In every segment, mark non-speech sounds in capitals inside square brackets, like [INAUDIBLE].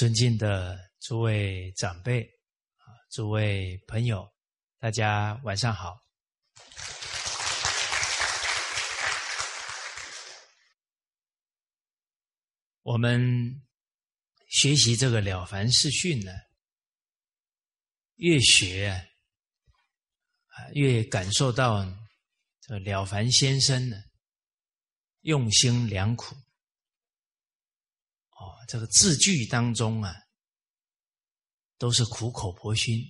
尊敬的诸位长辈啊，诸位朋友，大家晚上好。我们学习这个《了凡四训》呢，越学啊，越感受到这了凡先生呢用心良苦。这个字句当中啊，都是苦口婆心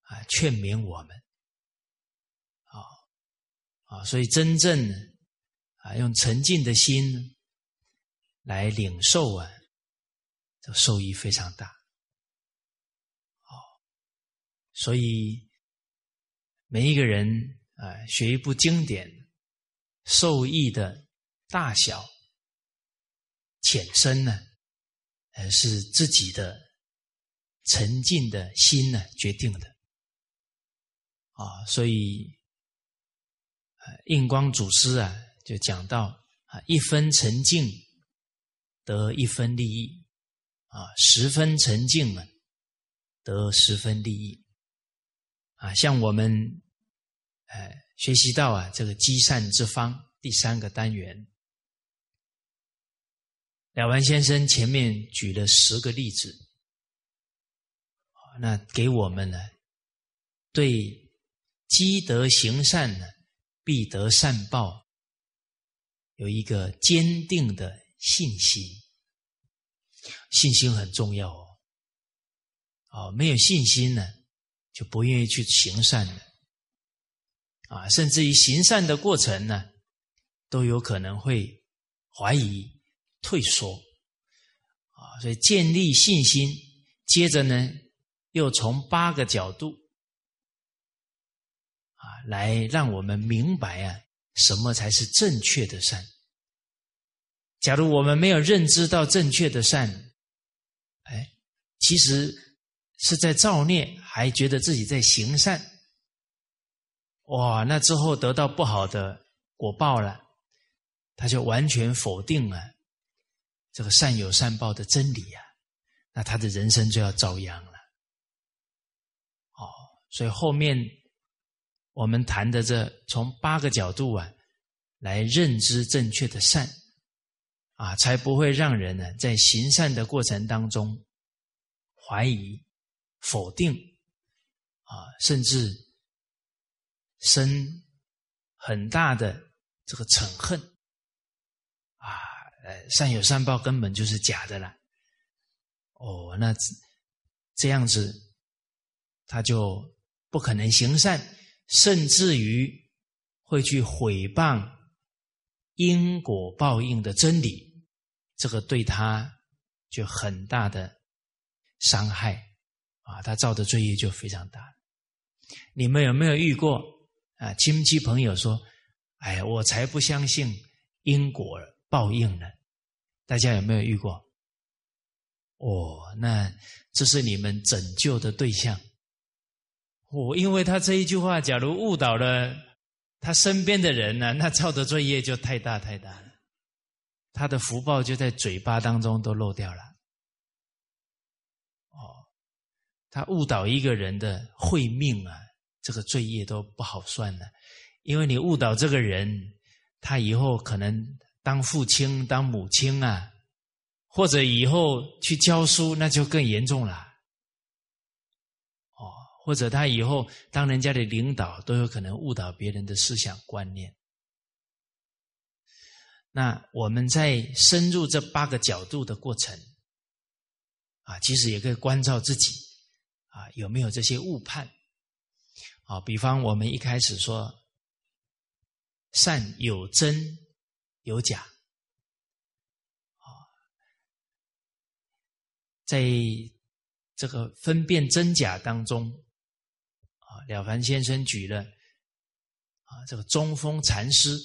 啊，劝勉我们。啊啊，所以真正啊，用沉静的心来领受啊，这受益非常大。哦，所以每一个人啊，学一部经典，受益的大小。浅深呢，呃，是自己的沉静的心呢决定的啊，所以，印光祖师啊就讲到啊，一分沉静得一分利益啊，十分沉静了得十分利益啊，像我们呃学习到啊这个积善之方第三个单元。了凡先生前面举了十个例子，那给我们呢，对积德行善呢，必得善报，有一个坚定的信心。信心很重要哦，哦，没有信心呢，就不愿意去行善了，啊，甚至于行善的过程呢，都有可能会怀疑。退缩啊，所以建立信心，接着呢，又从八个角度啊，来让我们明白啊，什么才是正确的善。假如我们没有认知到正确的善，哎，其实是在造孽，还觉得自己在行善，哇，那之后得到不好的果报了，他就完全否定了。这个善有善报的真理呀，那他的人生就要遭殃了。哦，所以后面我们谈的这从八个角度啊，来认知正确的善啊，才不会让人呢在行善的过程当中怀疑、否定啊，甚至生很大的这个嗔恨呃，善有善报根本就是假的了。哦，那这样子，他就不可能行善，甚至于会去毁谤因果报应的真理，这个对他就很大的伤害啊！他造的罪业就非常大。你们有没有遇过啊？亲戚朋友说：“哎，我才不相信因果报应呢。”大家有没有遇过？哦，那这是你们拯救的对象。哦，因为他这一句话，假如误导了他身边的人呢，那造的罪业就太大太大了，他的福报就在嘴巴当中都漏掉了。哦，他误导一个人的慧命啊，这个罪业都不好算了，因为你误导这个人，他以后可能。当父亲、当母亲啊，或者以后去教书，那就更严重了。哦，或者他以后当人家的领导，都有可能误导别人的思想观念。那我们在深入这八个角度的过程，啊，其实也可以关照自己，啊，有没有这些误判？啊，比方我们一开始说，善有真。有假，啊，在这个分辨真假当中，啊，了凡先生举了啊，这个中峰禅师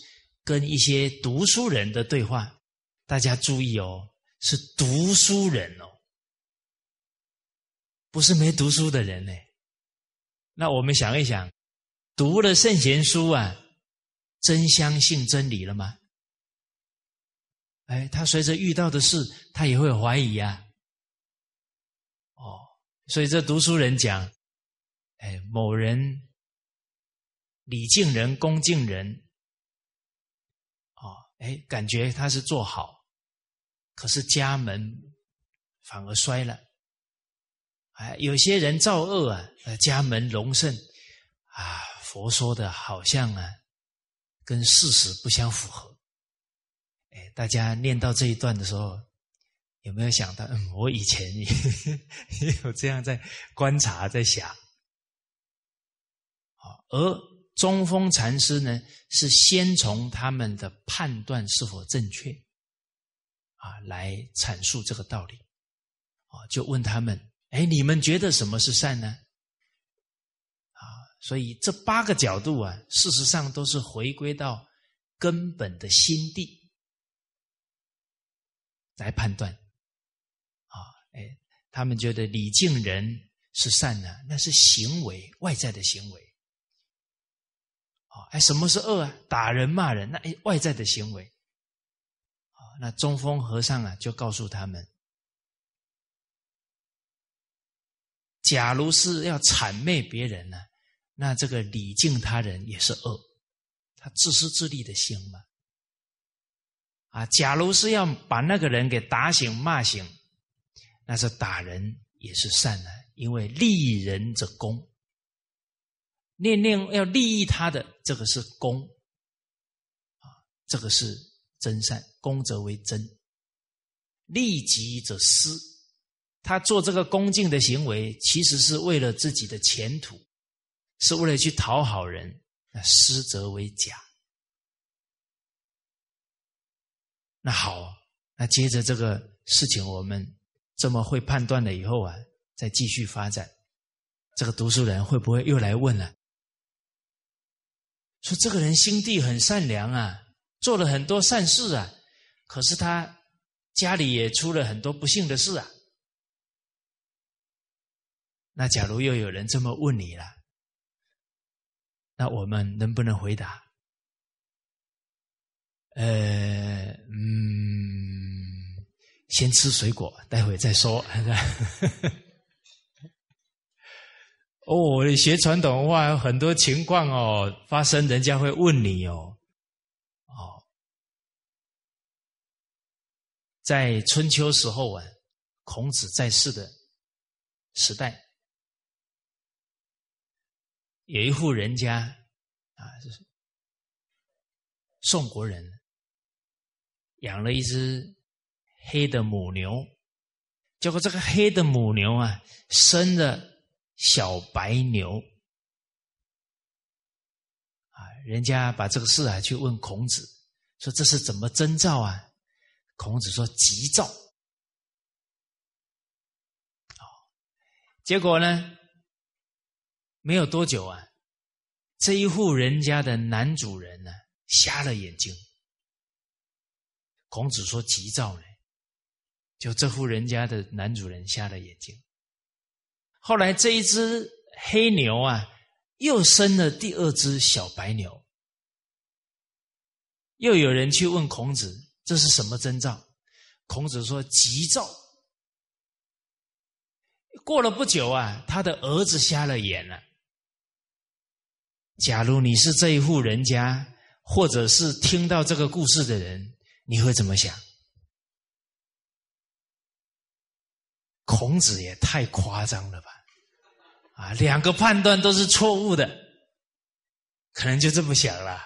跟一些读书人的对话，大家注意哦，是读书人哦，不是没读书的人呢。那我们想一想，读了圣贤书啊，真相信真理了吗？哎，他随着遇到的事，他也会怀疑呀。哦所以这读书人讲，哎，某人礼敬人、恭敬人，哦，哎，感觉他是做好，可是家门反而衰了。哎，有些人造恶啊，家门隆盛啊，佛说的好像啊，跟事实不相符合。哎，大家念到这一段的时候，有没有想到？嗯，我以前也 [LAUGHS] 有这样在观察，在想。好，而中峰禅师呢，是先从他们的判断是否正确，啊，来阐述这个道理。啊，就问他们：哎，你们觉得什么是善呢？啊，所以这八个角度啊，事实上都是回归到根本的心地。来判断，啊，哎，他们觉得礼敬人是善的，那是行为外在的行为，啊，哎，什么是恶啊？打人骂人，那哎外在的行为，啊，那中峰和尚啊就告诉他们，假如是要谄媚别人呢，那这个礼敬他人也是恶，他自私自利的心嘛。啊，假如是要把那个人给打醒、骂醒，那是打人也是善的，因为利人者功。念念要利益他的，这个是功，啊，这个是真善，功则为真。利己者私，他做这个恭敬的行为，其实是为了自己的前途，是为了去讨好人，那私则为假。那好，那接着这个事情，我们这么会判断了以后啊，再继续发展。这个读书人会不会又来问了？说这个人心地很善良啊，做了很多善事啊，可是他家里也出了很多不幸的事啊。那假如又有人这么问你了，那我们能不能回答？呃，嗯，先吃水果，待会再说。[LAUGHS] 哦，学传统文化有很多情况哦，发生人家会问你哦，哦，在春秋时候啊，孔子在世的时代，有一户人家啊，就是宋国人。养了一只黑的母牛，结果这个黑的母牛啊，生了小白牛，啊，人家把这个事啊去问孔子，说这是怎么征兆啊？孔子说吉兆。结果呢，没有多久啊，这一户人家的男主人呢，瞎了眼睛。孔子说：“急躁呢，就这户人家的男主人瞎了眼睛。后来这一只黑牛啊，又生了第二只小白牛。又有人去问孔子，这是什么征兆？孔子说：急躁。过了不久啊，他的儿子瞎了眼了。假如你是这一户人家，或者是听到这个故事的人。”你会怎么想？孔子也太夸张了吧！啊，两个判断都是错误的，可能就这么想了。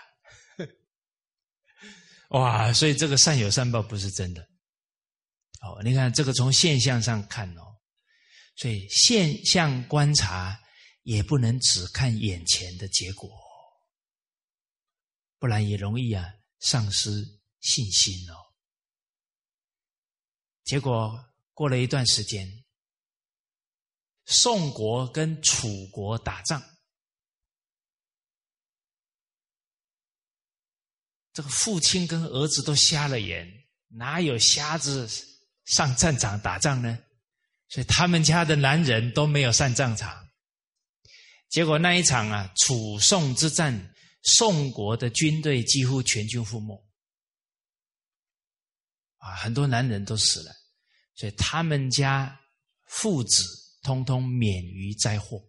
哇，所以这个善有善报不是真的。哦，你看这个从现象上看哦，所以现象观察也不能只看眼前的结果，不然也容易啊丧失。信心哦，结果过了一段时间，宋国跟楚国打仗，这个父亲跟儿子都瞎了眼，哪有瞎子上战场打仗呢？所以他们家的男人都没有上战场。结果那一场啊，楚宋之战，宋国的军队几乎全军覆没。啊，很多男人都死了，所以他们家父子通通免于灾祸。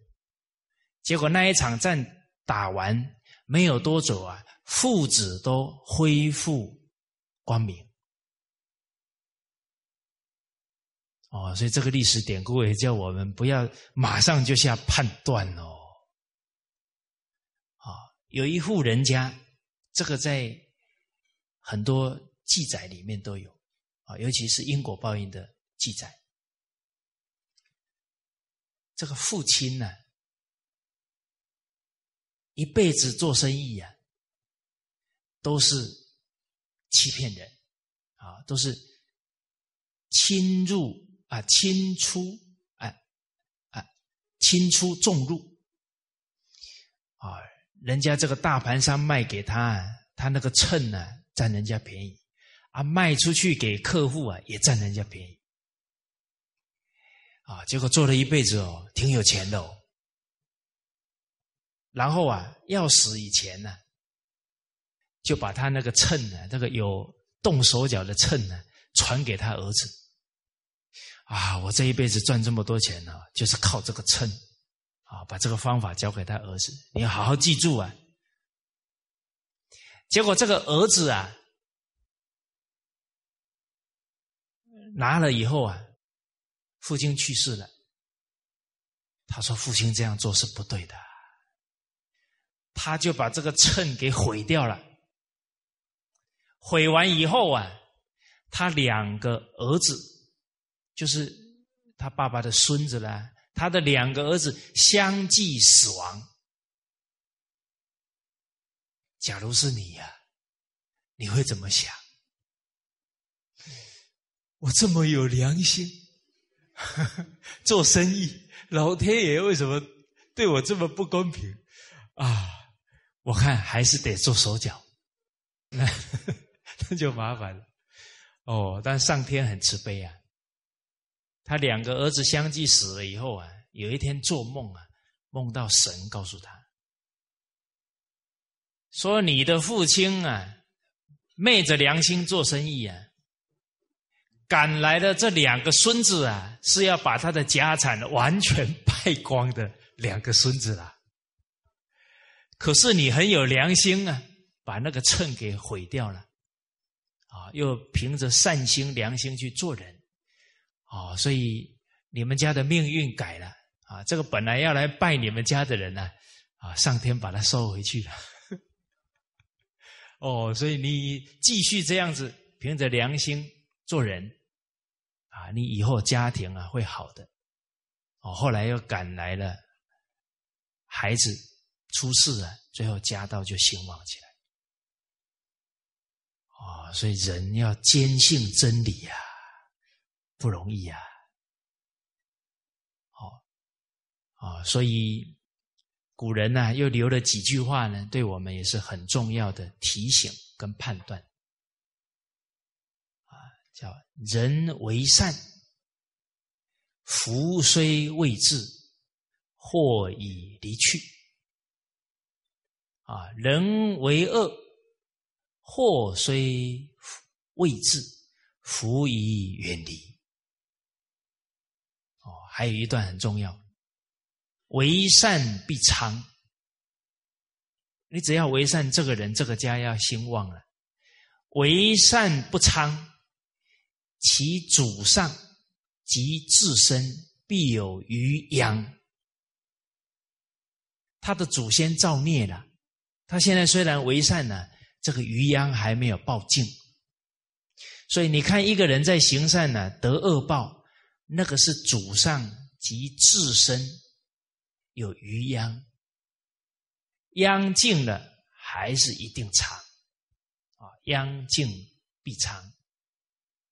结果那一场战打完没有多久啊，父子都恢复光明。哦，所以这个历史典故也叫我们不要马上就下判断哦。啊，有一户人家，这个在很多记载里面都有啊，尤其是因果报应的记载。这个父亲呢，一辈子做生意啊，都是欺骗人啊，都是侵入。啊，轻出，啊啊，轻出重入，啊，人家这个大盘商卖给他，他那个秤呢占人家便宜，啊，卖出去给客户啊也占人家便宜，啊，结果做了一辈子哦，挺有钱的哦，然后啊要死以前呢，就把他那个秤呢，那个有动手脚的秤呢，传给他儿子。啊！我这一辈子赚这么多钱呢，就是靠这个秤啊！把这个方法教给他儿子，你要好好记住啊！结果这个儿子啊，拿了以后啊，父亲去世了。他说：“父亲这样做是不对的。”他就把这个秤给毁掉了。毁完以后啊，他两个儿子。就是他爸爸的孙子啦，他的两个儿子相继死亡。假如是你呀，你会怎么想？我这么有良心，[LAUGHS] 做生意，老天爷为什么对我这么不公平啊？我看还是得做手脚，那 [LAUGHS] 那就麻烦了。哦，但上天很慈悲啊。他两个儿子相继死了以后啊，有一天做梦啊，梦到神告诉他，说你的父亲啊，昧着良心做生意啊，赶来的这两个孙子啊，是要把他的家产完全败光的两个孙子啦。可是你很有良心啊，把那个秤给毁掉了，啊，又凭着善心良心去做人。哦，所以你们家的命运改了啊！这个本来要来拜你们家的人呢，啊，上天把他收回去了。[LAUGHS] 哦，所以你继续这样子凭着良心做人啊，你以后家庭啊会好的。哦，后来又赶来了孩子出世了，最后家道就兴旺起来。哦，所以人要坚信真理呀。不容易啊！好啊，所以古人呢又留了几句话呢，对我们也是很重要的提醒跟判断，叫人为善，福虽未至，祸已离去；啊，人为恶，祸虽未至，福已远离。哦还有一段很重要，为善必昌。你只要为善，这个人这个家要兴旺了。为善不昌，其祖上及自身必有余殃。他的祖先造孽了，他现在虽然为善呢，这个余殃还没有报尽。所以你看，一个人在行善呢，得恶报。那个是祖上及自身有余殃，殃尽了还是一定长啊？殃尽必长，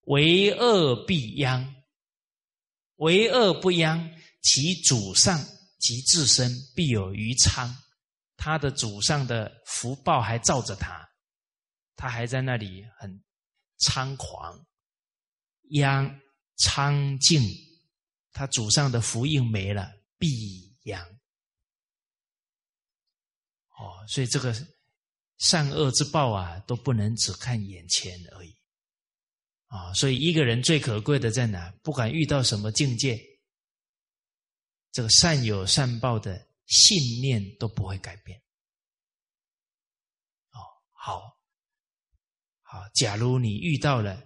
为恶必殃，为恶不殃，其祖上及自身必有余昌。他的祖上的福报还照着他，他还在那里很猖狂，殃。苍劲，他祖上的福印没了，必殃。哦，所以这个善恶之报啊，都不能只看眼前而已。啊，所以一个人最可贵的在哪？不管遇到什么境界，这个善有善报的信念都不会改变。哦，好，好，假如你遇到了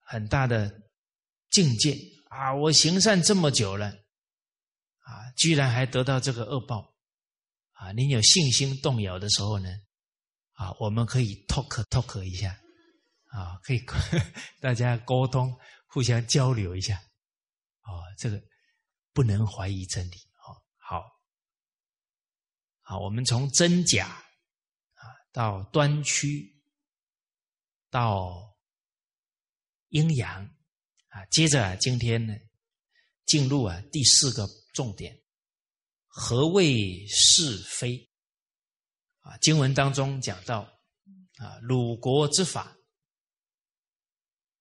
很大的境界啊，我行善这么久了，啊，居然还得到这个恶报，啊，你有信心动摇的时候呢，啊，我们可以 talk talk 一下，啊，可以大家沟通，互相交流一下，啊，这个。不能怀疑真理，哦，好，好，我们从真假啊到端曲，到阴阳啊，接着，今天呢进入啊第四个重点，何谓是非？啊，经文当中讲到啊，鲁国之法，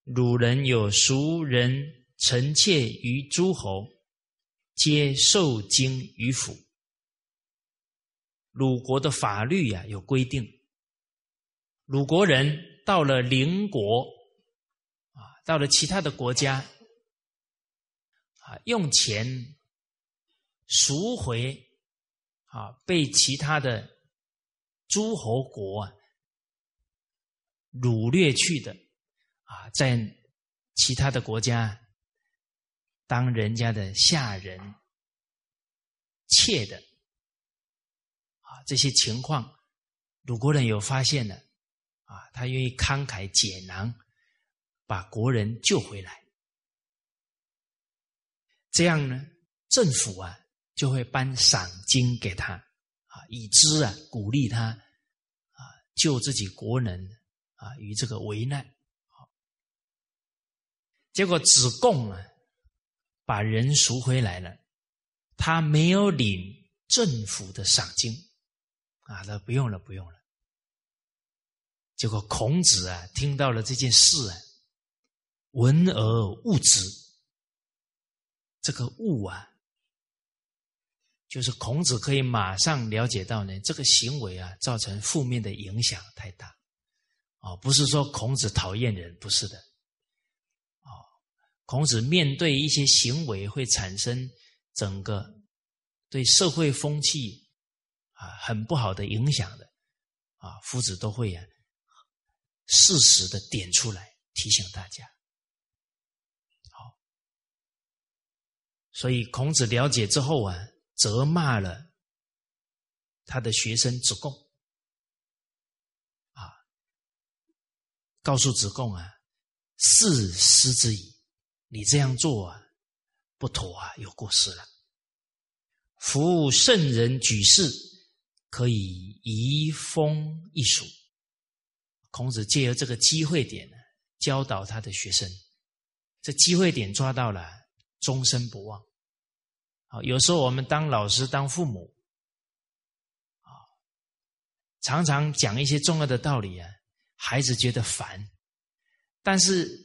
鲁人有熟人臣妾于诸侯。皆受经于府。鲁国的法律呀有规定，鲁国人到了邻国，啊，到了其他的国家，啊，用钱赎回啊被其他的诸侯国啊掳掠去的，啊，在其他的国家。当人家的下人、妾的啊，这些情况，鲁国人有发现了啊，他愿意慷慨解囊，把国人救回来。这样呢，政府啊就会颁赏金给他啊，以资啊鼓励他啊救自己国人啊于这个危难。结果子贡啊。把人赎回来了，他没有领政府的赏金，啊，他不用了，不用了。结果孔子啊，听到了这件事啊，闻而悟之。这个悟啊，就是孔子可以马上了解到呢，这个行为啊，造成负面的影响太大，啊，不是说孔子讨厌人，不是的。孔子面对一些行为会产生整个对社会风气啊很不好的影响的啊，夫子都会啊适时的点出来提醒大家。好，所以孔子了解之后啊，责骂了他的学生子贡啊，告诉子贡啊，是师之矣。你这样做啊，不妥啊，有过失了。夫圣人举事，可以移风易俗。孔子借由这个机会点呢，教导他的学生，这机会点抓到了，终身不忘。好，有时候我们当老师、当父母，啊，常常讲一些重要的道理啊，孩子觉得烦，但是。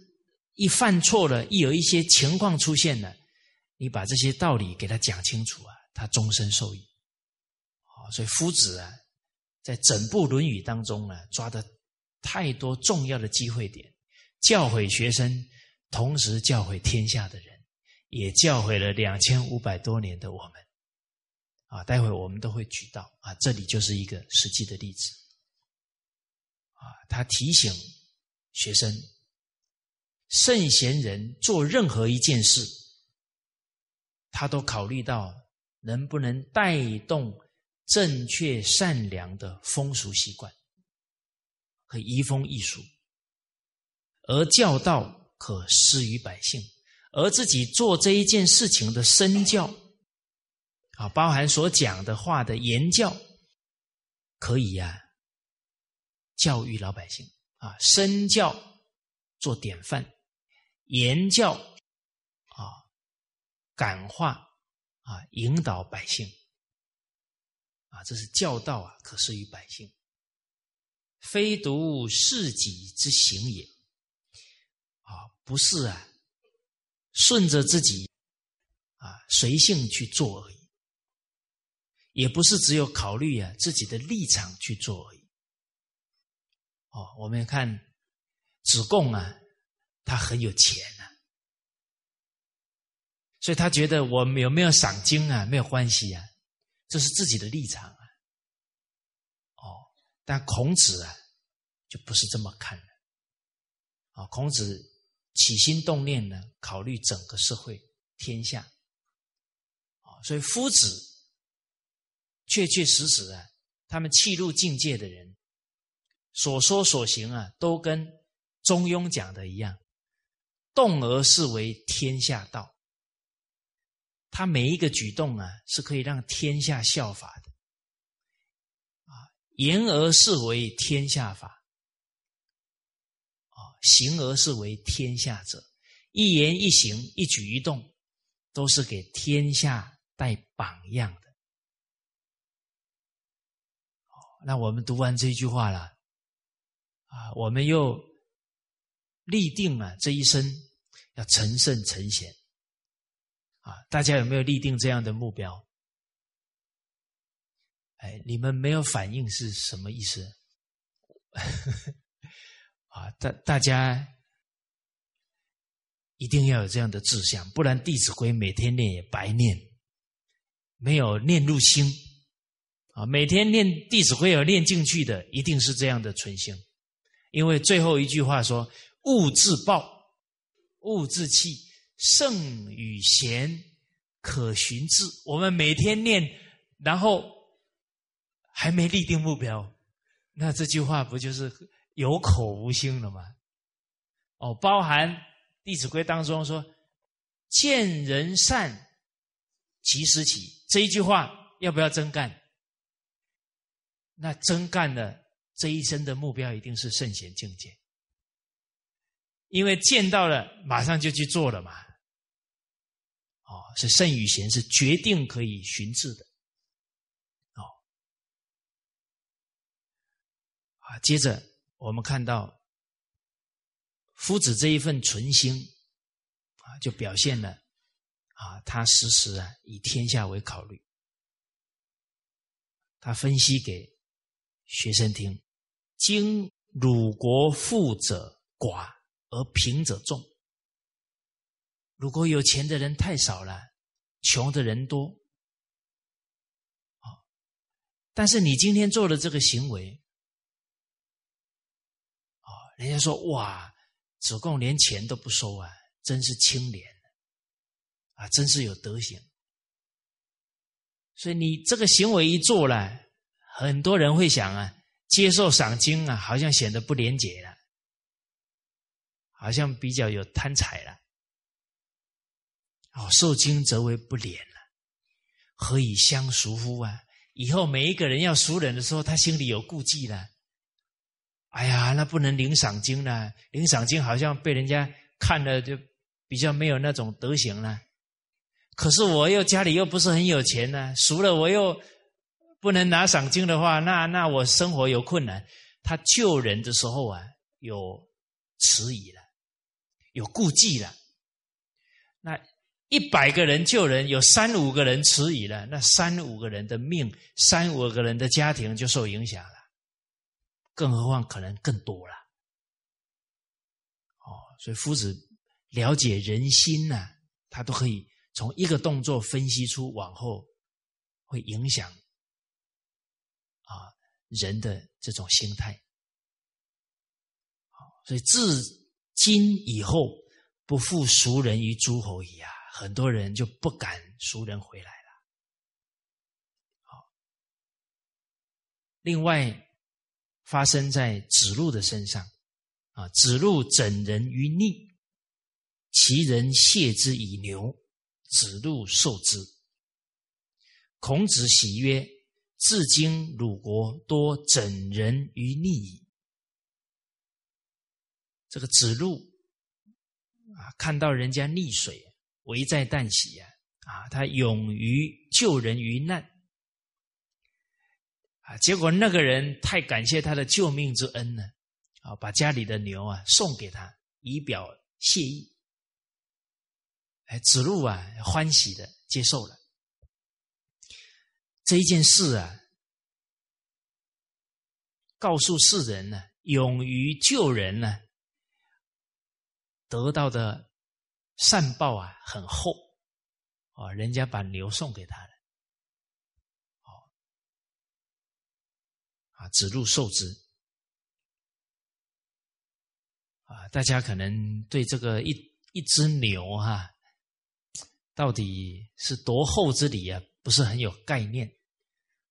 一犯错了，一有一些情况出现了，你把这些道理给他讲清楚啊，他终身受益。啊，所以夫子啊，在整部《论语》当中呢，抓的太多重要的机会点，教诲学生，同时教诲天下的人，也教诲了两千五百多年的我们。啊，待会我们都会举到啊，这里就是一个实际的例子。啊，他提醒学生。圣贤人做任何一件事，他都考虑到能不能带动正确善良的风俗习惯和移风易俗，而教道可施于百姓，而自己做这一件事情的身教啊，包含所讲的话的言教，可以呀，教育老百姓啊，身教做典范。言教啊，感化啊，引导百姓啊，这是教道啊，可施于百姓，非独事己之行也啊，不是啊，顺着自己啊，随性去做而已，也不是只有考虑啊自己的立场去做而已。哦，我们看子贡啊。他很有钱呐，所以他觉得我有没有赏金啊，没有关系啊，这是自己的立场啊。哦，但孔子啊，就不是这么看的。啊，孔子起心动念呢，考虑整个社会天下。啊，所以夫子确确实实啊，他们气入境界的人，所说所行啊，都跟中庸讲的一样，动而视为天下道。他每一个举动啊，是可以让天下效法的，啊，言而是为天下法，啊，行而是为天下者，一言一行、一举一动，都是给天下带榜样的。那我们读完这句话了，啊，我们又立定了这一生要成圣成贤。啊，大家有没有立定这样的目标？哎，你们没有反应是什么意思？[LAUGHS] 啊，大大家一定要有这样的志向，不然《弟子规》每天念也白念，没有念入心。啊，每天念《弟子规》有念进去的，一定是这样的存心。因为最后一句话说：“勿自暴，勿自弃。”圣与贤，可循志。我们每天念，然后还没立定目标，那这句话不就是有口无心了吗？哦，包含《弟子规》当中说“见人善，即时起”这一句话，要不要真干？那真干的这一生的目标一定是圣贤境界，因为见到了，马上就去做了嘛。哦，是圣与贤是决定可以寻治的。哦，啊，接着我们看到夫子这一份存心啊，就表现了啊，他时时啊以天下为考虑。他分析给学生听：今鲁国富者寡，而贫者众。如果有钱的人太少了，穷的人多，但是你今天做的这个行为，啊，人家说哇，子贡连钱都不收啊，真是清廉，啊，真是有德行。所以你这个行为一做了，很多人会想啊，接受赏金啊，好像显得不廉洁了，好像比较有贪财了。哦，受惊则为不廉了，何以相赎乎啊？以后每一个人要赎人的时候，他心里有顾忌了。哎呀，那不能领赏金了，领赏金好像被人家看了就比较没有那种德行了。可是我又家里又不是很有钱呢，赎了我又不能拿赏金的话，那那我生活有困难。他救人的时候啊，有迟疑了，有顾忌了，那。一百个人救人，有三五个人迟疑了，那三五个人的命，三五个人的家庭就受影响了，更何况可能更多了。哦，所以夫子了解人心呢，他都可以从一个动作分析出往后会影响啊人的这种心态。所以自今以后不复熟人于诸侯矣啊。很多人就不敢赎人回来了。好，另外发生在子路的身上，啊，子路整人于逆，其人谢之以牛，子路受之。孔子喜曰：“至今鲁国多整人于逆矣。”这个子路啊，看到人家溺水。危在旦夕呀！啊，他勇于救人于难啊！结果那个人太感谢他的救命之恩呢，啊，把家里的牛啊送给他，以表谢意。哎，子路啊，欢喜的接受了这一件事啊，告诉世人呢，勇于救人呢，得到的。善报啊，很厚哦，人家把牛送给他了，啊，子路受之，啊，大家可能对这个一一只牛哈，到底是多厚之礼啊，不是很有概念，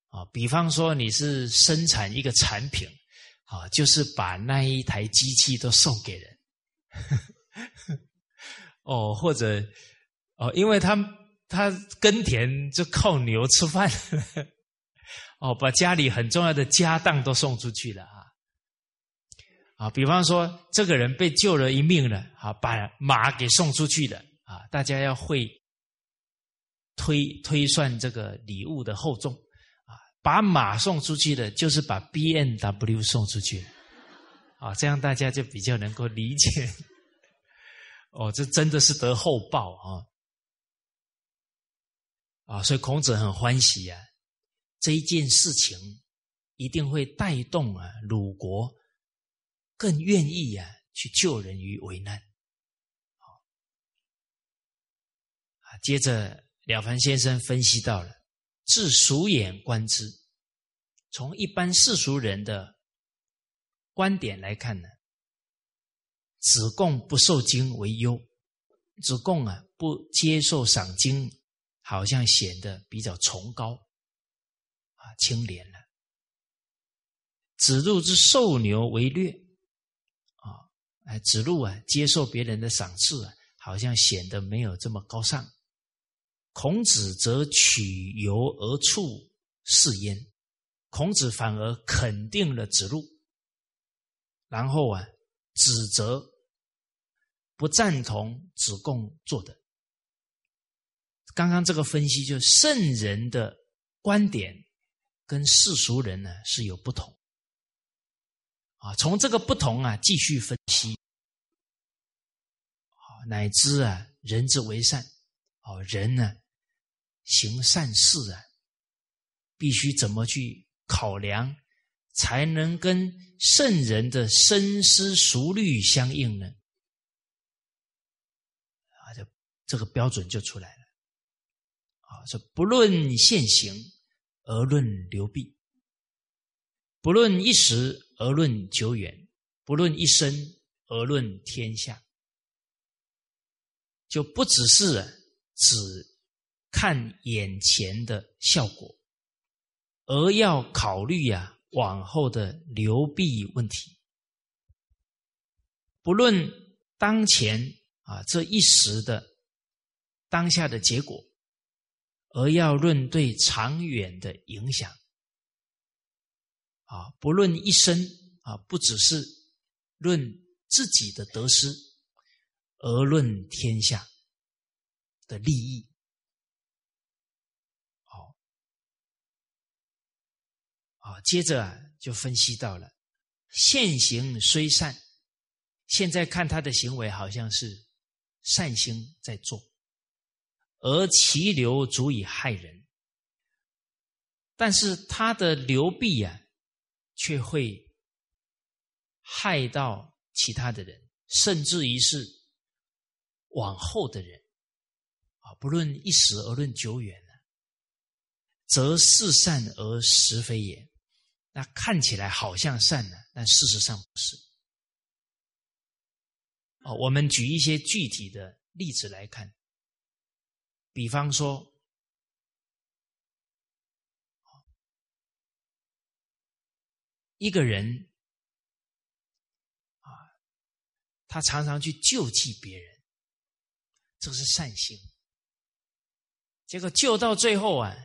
啊，比方说你是生产一个产品，啊，就是把那一台机器都送给人，[LAUGHS] 哦，或者哦，因为他。他耕田就靠牛吃饭，[LAUGHS] 哦，把家里很重要的家当都送出去了啊！啊，比方说这个人被救了一命了，啊，把马给送出去了啊！大家要会推推算这个礼物的厚重啊，把马送出去的，就是把 B N W 送出去啊！这样大家就比较能够理解。哦，这真的是得厚报啊！啊，所以孔子很欢喜啊，这一件事情一定会带动啊鲁国更愿意啊去救人于危难。啊，接着了凡先生分析到了，自俗眼观之，从一般世俗人的观点来看呢，子贡不受经为忧，子贡啊不接受赏经。好像显得比较崇高，啊，清廉了。子路之受牛为略，啊，哎，子路啊，接受别人的赏赐啊，好像显得没有这么高尚。孔子则取由而处是焉，孔子反而肯定了子路，然后啊，指责不赞同子贡做的。刚刚这个分析，就圣人的观点跟世俗人呢是有不同啊。从这个不同啊，继续分析啊，乃至啊，人之为善哦，人呢行善事啊，必须怎么去考量，才能跟圣人的深思熟虑相应呢？啊，这这个标准就出来了。啊，说不论现行而论流弊，不论一时而论久远，不论一生而论天下，就不只是只看眼前的效果，而要考虑啊往后的流弊问题。不论当前啊这一时的当下的结果。而要论对长远的影响，啊，不论一生啊，不只是论自己的得失，而论天下的利益。好，啊，接着啊，就分析到了现行虽善，现在看他的行为好像是善心在做。而其流足以害人，但是他的流弊啊，却会害到其他的人，甚至于是往后的人啊，不论一时而论久远呢，则是善而实非也。那看起来好像善呢，但事实上不是。哦，我们举一些具体的例子来看。比方说，一个人啊，他常常去救济别人，这是善心。结果救到最后啊，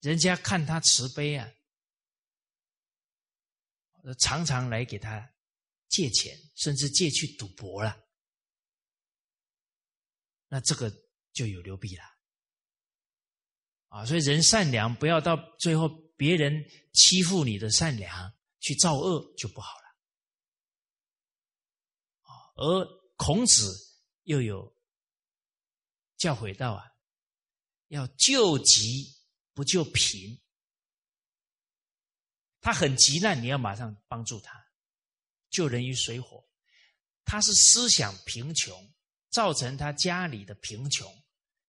人家看他慈悲啊，常常来给他借钱，甚至借去赌博了。那这个。就有流弊了，啊！所以人善良，不要到最后别人欺负你的善良去造恶就不好了，啊！而孔子又有教诲道啊，要救急不救贫，他很急难，你要马上帮助他，救人于水火。他是思想贫穷，造成他家里的贫穷。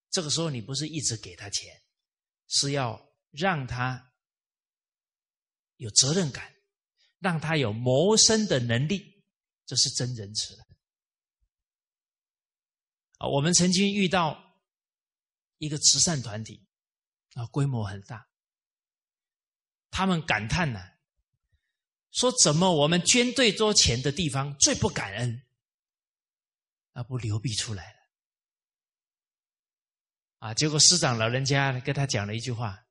这个时候你不是一直给他钱，是要让他有责任感，让他有谋生的能力，这是真仁慈了。啊，我们曾经遇到一个慈善团体，啊，规模很大，他们感叹呢，说怎么我们捐最多钱的地方最不感恩，啊，不流弊出来了，啊，结果师长老人家跟他讲了一句话，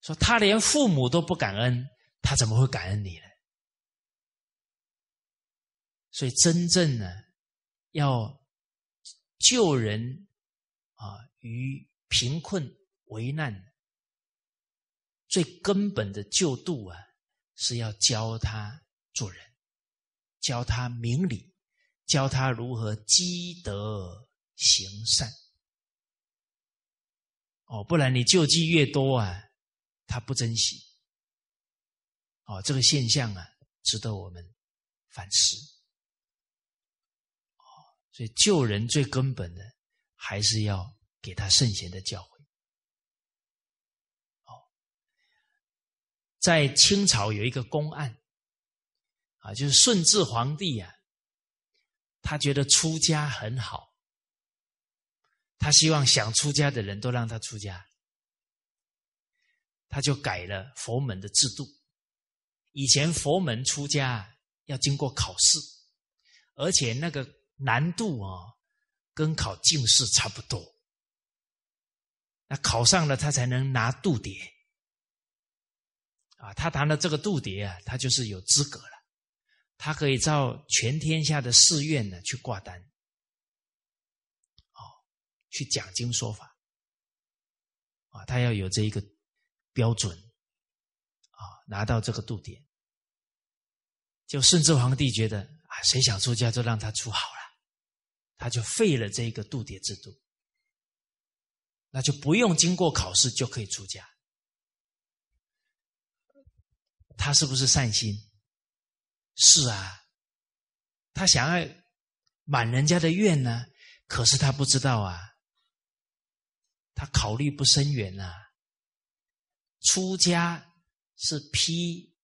说他连父母都不感恩，他怎么会感恩你呢？所以真正呢，要。救人啊于贫困危难，最根本的救度啊，是要教他做人，教他明理，教他如何积德行善。哦，不然你救济越多啊，他不珍惜。哦，这个现象啊，值得我们反思。哦所以救人最根本的，还是要给他圣贤的教诲。哦，在清朝有一个公案，啊，就是顺治皇帝啊，他觉得出家很好，他希望想出家的人都让他出家，他就改了佛门的制度。以前佛门出家要经过考试，而且那个。难度啊，跟考进士差不多。那考上了，他才能拿度牒啊。他谈了这个度牒啊，他就是有资格了。他可以照全天下的寺院呢去挂单，哦，去讲经说法啊。他要有这一个标准啊，拿到这个度牒。就顺治皇帝觉得啊，谁想出家就让他出好了。他就废了这个度牒制度，那就不用经过考试就可以出家。他是不是善心？是啊，他想要满人家的愿呢。可是他不知道啊，他考虑不深远呐。出家是披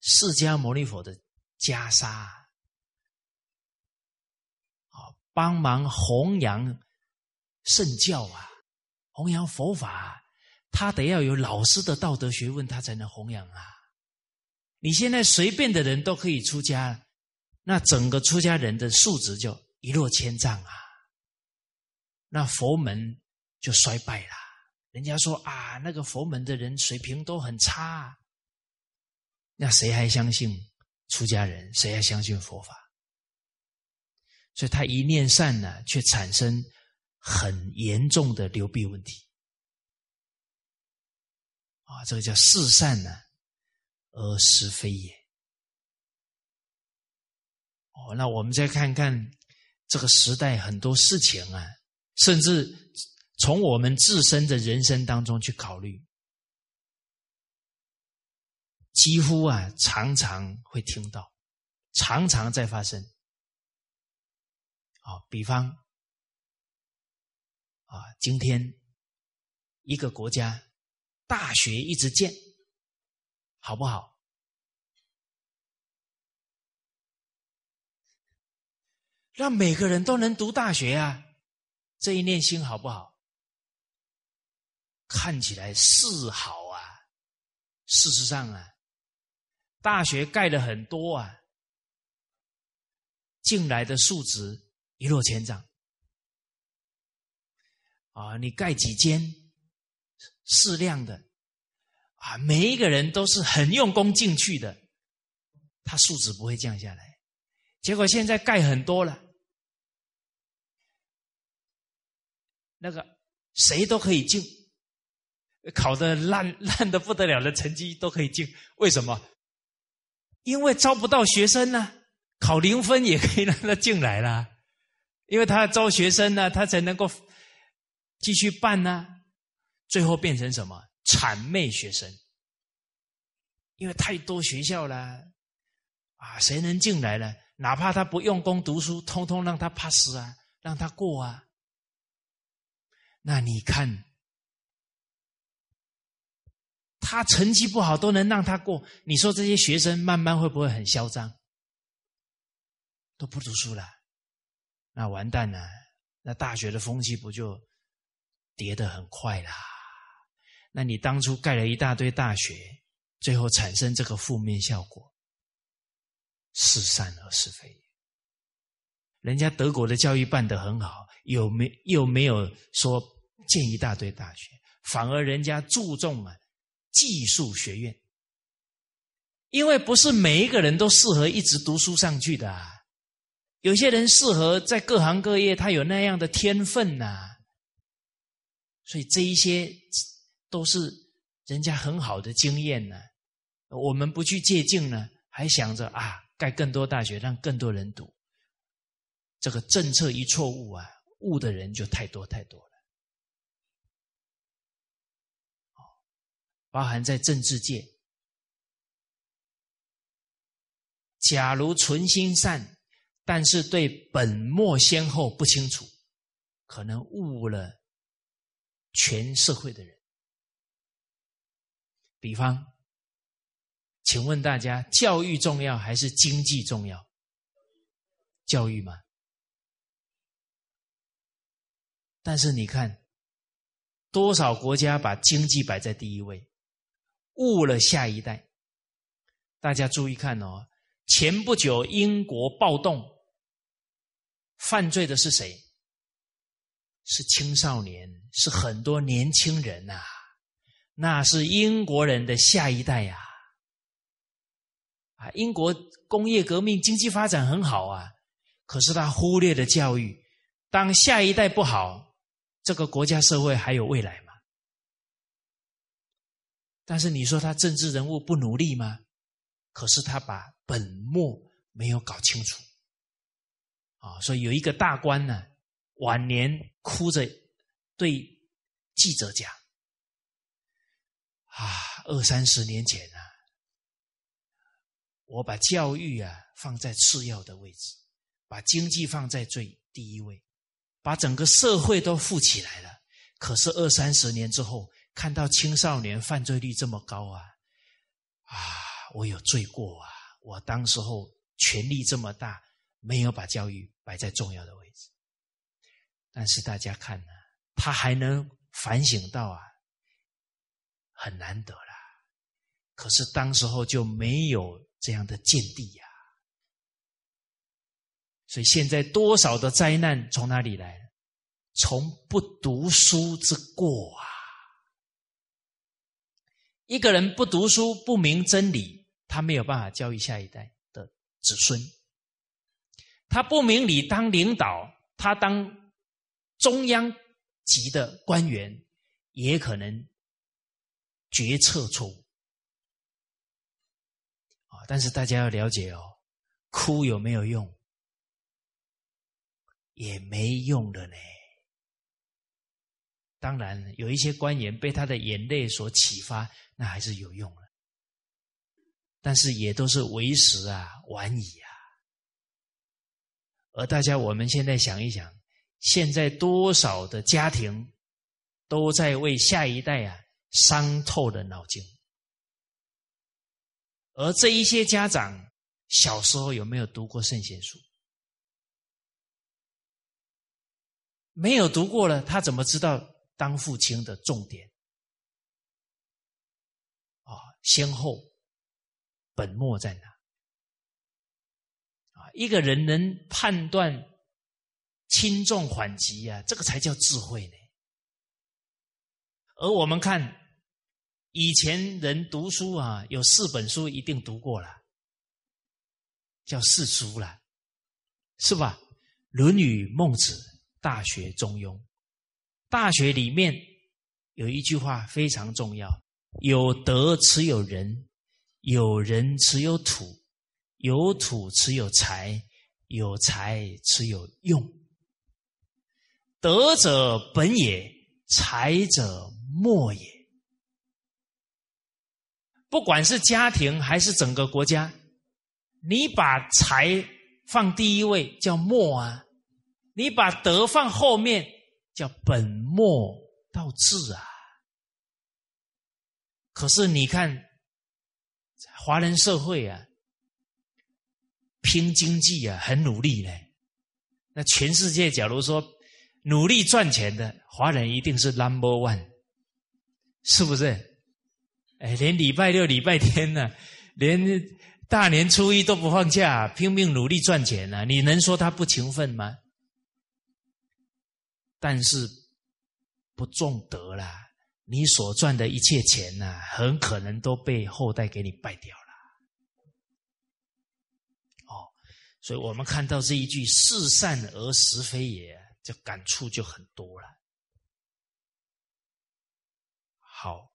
释迦牟尼佛的袈裟。帮忙弘扬圣教啊，弘扬佛法，他得要有老师的道德学问，他才能弘扬啊。你现在随便的人都可以出家，那整个出家人的素质就一落千丈啊，那佛门就衰败了。人家说啊，那个佛门的人水平都很差，那谁还相信出家人？谁还相信佛法？所以他一念善呢，却产生很严重的流弊问题啊！这个叫四善呢，而实非也。哦，那我们再看看这个时代很多事情啊，甚至从我们自身的人生当中去考虑，几乎啊常常会听到，常常在发生。啊，比方啊，今天一个国家大学一直建，好不好？让每个人都能读大学啊，这一念心好不好？看起来是好啊，事实上啊，大学盖了很多啊，进来的数值。一落千丈啊！你盖几间适量的啊，每一个人都是很用功进去的，他素质不会降下来。结果现在盖很多了，那个谁都可以进，考的烂烂的不得了的成绩都可以进。为什么？因为招不到学生呢，考零分也可以让他进来了。因为他招学生呢，他才能够继续办呢。最后变成什么？谄媚学生。因为太多学校了，啊，谁能进来了？哪怕他不用功读书，通通让他 pass 啊，让他过啊。那你看，他成绩不好都能让他过，你说这些学生慢慢会不会很嚣张？都不读书了，那完蛋了，那大学的风气不就跌得很快啦？那你当初盖了一大堆大学，最后产生这个负面效果，是善而是非？人家德国的教育办得很好，有没又没有说建一大堆大学，反而人家注重啊技术学院，因为不是每一个人都适合一直读书上去的，啊，有些人适合在各行各业，他有那样的天分呐，所以这一些都是人家很好的经验呢，我们不去借鉴呢，还想着啊盖更多大学，让更多人读。这个政策一错误啊，误的人就太多太多了。包含在政治界，假如存心善，但是对本末先后不清楚，可能误了全社会的人。比方，请问大家，教育重要还是经济重要？教育吗？但是你看，多少国家把经济摆在第一位，误了下一代。大家注意看哦，前不久英国暴动，犯罪的是谁？是青少年，是很多年轻人呐，那是英国人的下一代呀。啊，英国工业革命经济发展很好啊，可是他忽略了教育，当下一代不好。这个国家社会还有未来吗？但是你说他政治人物不努力吗？可是他把本末没有搞清楚啊！所以有一个大官呢，晚年哭着对记者讲：“啊，二三十年前啊，我把教育啊放在次要的位置，把经济放在最第一位。”把整个社会都富起来了，可是二三十年之后，看到青少年犯罪率这么高啊，啊，我有罪过啊！我当时候权力这么大，没有把教育摆在重要的位置。但是大家看呢，他还能反省到啊，很难得了。可是当时候就没有这样的见地呀。所以现在多少的灾难从哪里来？从不读书之过啊！一个人不读书、不明真理，他没有办法教育下一代的子孙。他不明理当领导，他当中央级的官员，也可能决策错误啊！但是大家要了解哦，哭有没有用？也没用的呢。当然，有一些官员被他的眼泪所启发，那还是有用的。但是也都是为时啊，晚矣啊。而大家，我们现在想一想，现在多少的家庭都在为下一代啊伤透了脑筋。而这一些家长小时候有没有读过圣贤书？没有读过了，他怎么知道当父亲的重点？啊，先后本末在哪？啊，一个人能判断轻重缓急啊，这个才叫智慧呢。而我们看以前人读书啊，有四本书一定读过了，叫四书了，是吧？《论语》《孟子》。大学中庸，大学里面有一句话非常重要：有德持有人，有人持有土，有土持有财，有财持有用。德者本也，财者末也。不管是家庭还是整个国家，你把财放第一位叫末啊。你把德放后面，叫本末倒置啊。可是你看，华人社会啊，拼经济啊，很努力嘞。那全世界，假如说努力赚钱的华人，一定是 number one，是不是？哎，连礼拜六、礼拜天呢，连大年初一都不放假，拼命努力赚钱呢。你能说他不勤奋吗？但是不重德啦，你所赚的一切钱呢，很可能都被后代给你败掉了。哦，所以我们看到这一句“是善而实非也”，就感触就很多了。好。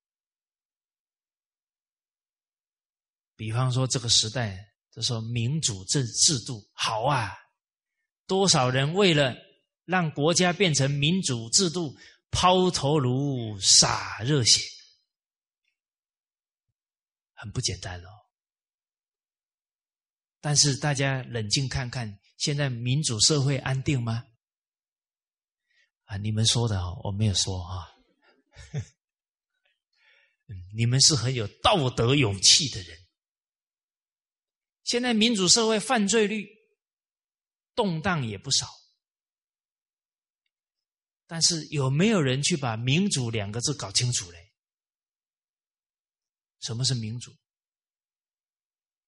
比方说，这个时代，就说民主制制度好啊，多少人为了让国家变成民主制度，抛头颅、洒热血，很不简单哦。但是大家冷静看看，现在民主社会安定吗？啊，你们说的哦，我没有说啊。[LAUGHS] 你们是很有道德勇气的人。现在民主社会犯罪率动荡也不少，但是有没有人去把“民主”两个字搞清楚嘞？什么是民主？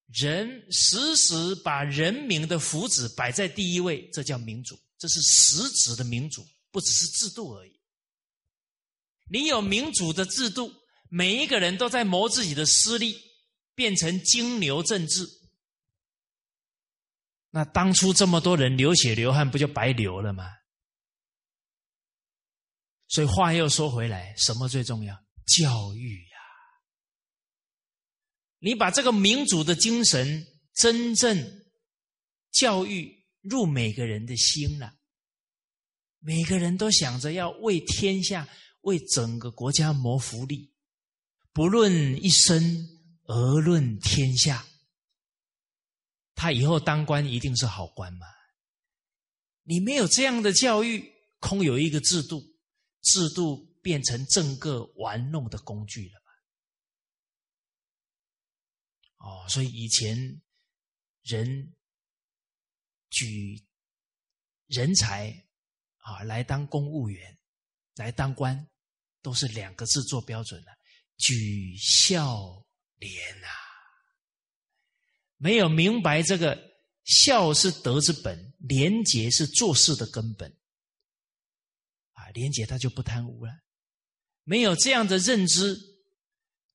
人时时把人民的福祉摆在第一位，这叫民主。这是实质的民主，不只是制度而已。你有民主的制度，每一个人都在谋自己的私利，变成金牛政治。那当初这么多人流血流汗，不就白流了吗？所以话又说回来，什么最重要？教育呀！你把这个民主的精神真正教育入每个人的心了，每个人都想着要为天下、为整个国家谋福利，不论一生而论天下。他以后当官一定是好官吗？你没有这样的教育，空有一个制度，制度变成政个玩弄的工具了？哦，所以以前人举人才啊来当公务员，来当官，都是两个字做标准的，举孝廉呐。没有明白这个孝是德之本，廉洁是做事的根本。啊，廉洁他就不贪污了。没有这样的认知，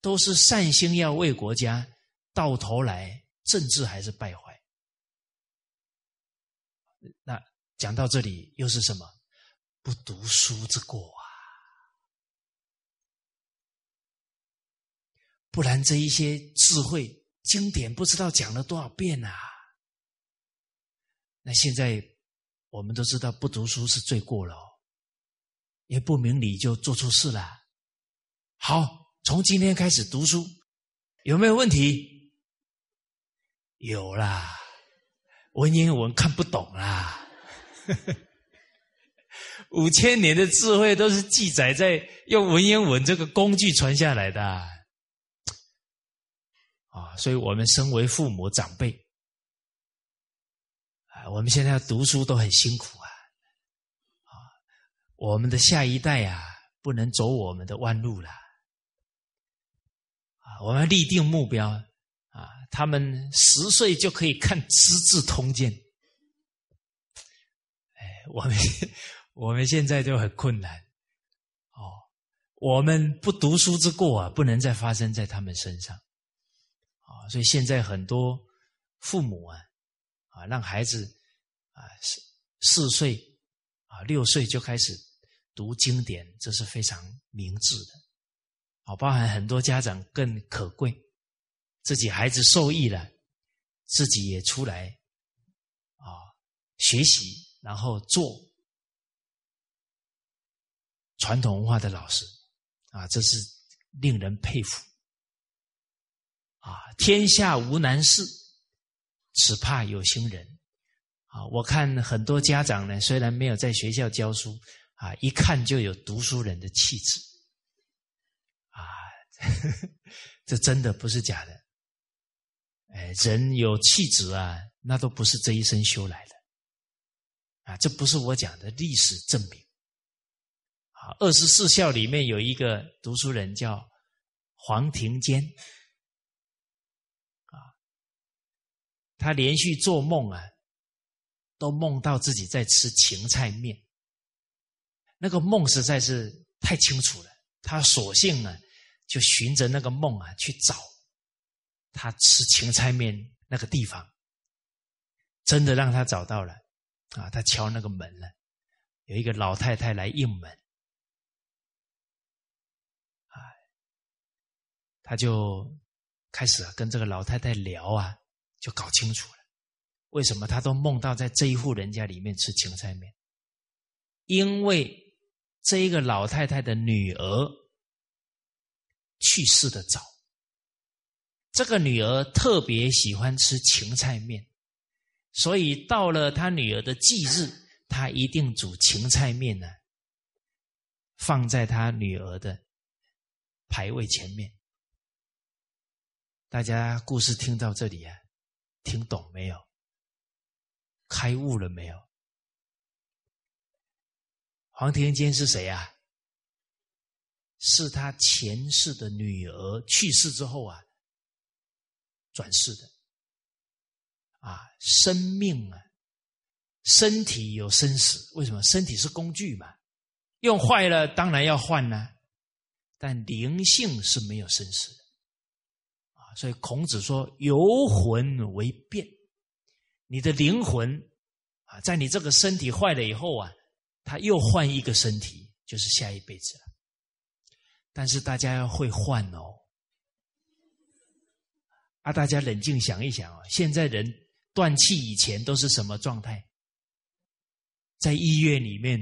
都是善心要为国家，到头来政治还是败坏。那讲到这里又是什么？不读书之过啊！不然这一些智慧。经典不知道讲了多少遍啊！那现在我们都知道，不读书是罪过了，也不明理就做出事了。好，从今天开始读书，有没有问题？有啦，文言文看不懂啦。[LAUGHS] 五千年的智慧都是记载在用文言文这个工具传下来的。啊所以我们身为父母长辈，啊，我们现在要读书都很辛苦啊，啊，我们的下一代啊，不能走我们的弯路了，啊，我们立定目标，啊，他们十岁就可以看《资治通鉴》，哎，我们我们现在就很困难，哦，我们不读书之过啊，不能再发生在他们身上。所以现在很多父母啊，啊，让孩子啊四四岁啊六岁就开始读经典，这是非常明智的。啊，包含很多家长更可贵，自己孩子受益了，自己也出来啊学习，然后做传统文化的老师啊，这是令人佩服。啊，天下无难事，只怕有心人。啊，我看很多家长呢，虽然没有在学校教书，啊，一看就有读书人的气质，啊，[LAUGHS] 这真的不是假的。哎，人有气质啊，那都不是这一生修来的，啊，这不是我讲的历史证明。啊，二十四孝里面有一个读书人叫黄庭坚，啊，他连续做梦啊，都梦到自己在吃芹菜面，那个梦实在是太清楚了，他索性呢，就循着那个梦啊去找。他吃芹菜面那个地方，真的让他找到了啊！他敲那个门了，有一个老太太来应门，啊，他就开始跟这个老太太聊啊，就搞清楚了为什么他都梦到在这一户人家里面吃芹菜面，因为这一个老太太的女儿去世的早。这个女儿特别喜欢吃芹菜面，所以到了她女儿的忌日，她一定煮芹菜面呢，放在他女儿的牌位前面。大家故事听到这里啊，听懂没有？开悟了没有？黄庭坚是谁啊？是他前世的女儿去世之后啊。转世的啊，生命啊，身体有生死，为什么？身体是工具嘛，用坏了当然要换呢。但灵性是没有生死的，所以孔子说：“游魂为变。”你的灵魂啊，在你这个身体坏了以后啊，他又换一个身体，就是下一辈子了。但是大家要会换哦。啊！大家冷静想一想啊，现在人断气以前都是什么状态？在医院里面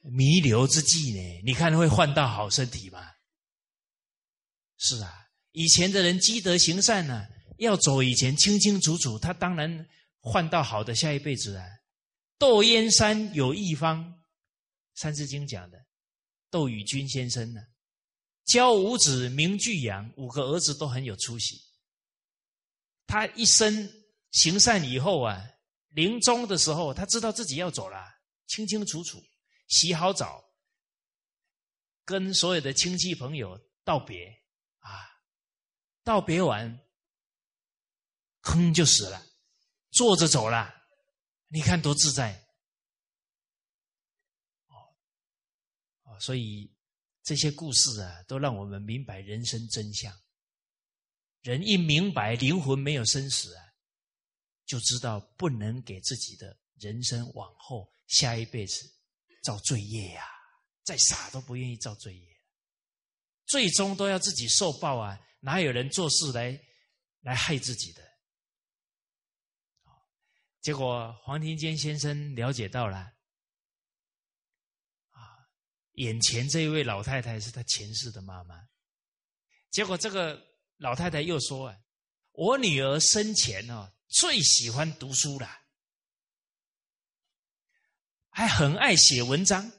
弥留之际呢？你看会换到好身体吗？是啊，以前的人积德行善呢，要走以前清清楚楚，他当然换到好的下一辈子啊。窦燕山有一方，《三字经》讲的，窦宇君先生呢，教五子名俱扬，五个儿子都很有出息。他一生行善以后啊，临终的时候，他知道自己要走了，清清楚楚，洗好澡，跟所有的亲戚朋友道别，道别完，哼就死了，坐着走了，你看多自在，哦哦，所以这些故事啊，都让我们明白人生真相。人一明白灵魂没有生死啊，就知道不能给自己的人生往后下一辈子造罪业呀！再傻都不愿意造罪业，最终都要自己受报啊！哪有人做事来来害自己的？结果黄庭坚先生了解到了，啊，眼前这一位老太太是他前世的妈妈，结果这个。老太太又说：“啊，我女儿生前哦最喜欢读书了，还很爱写文章。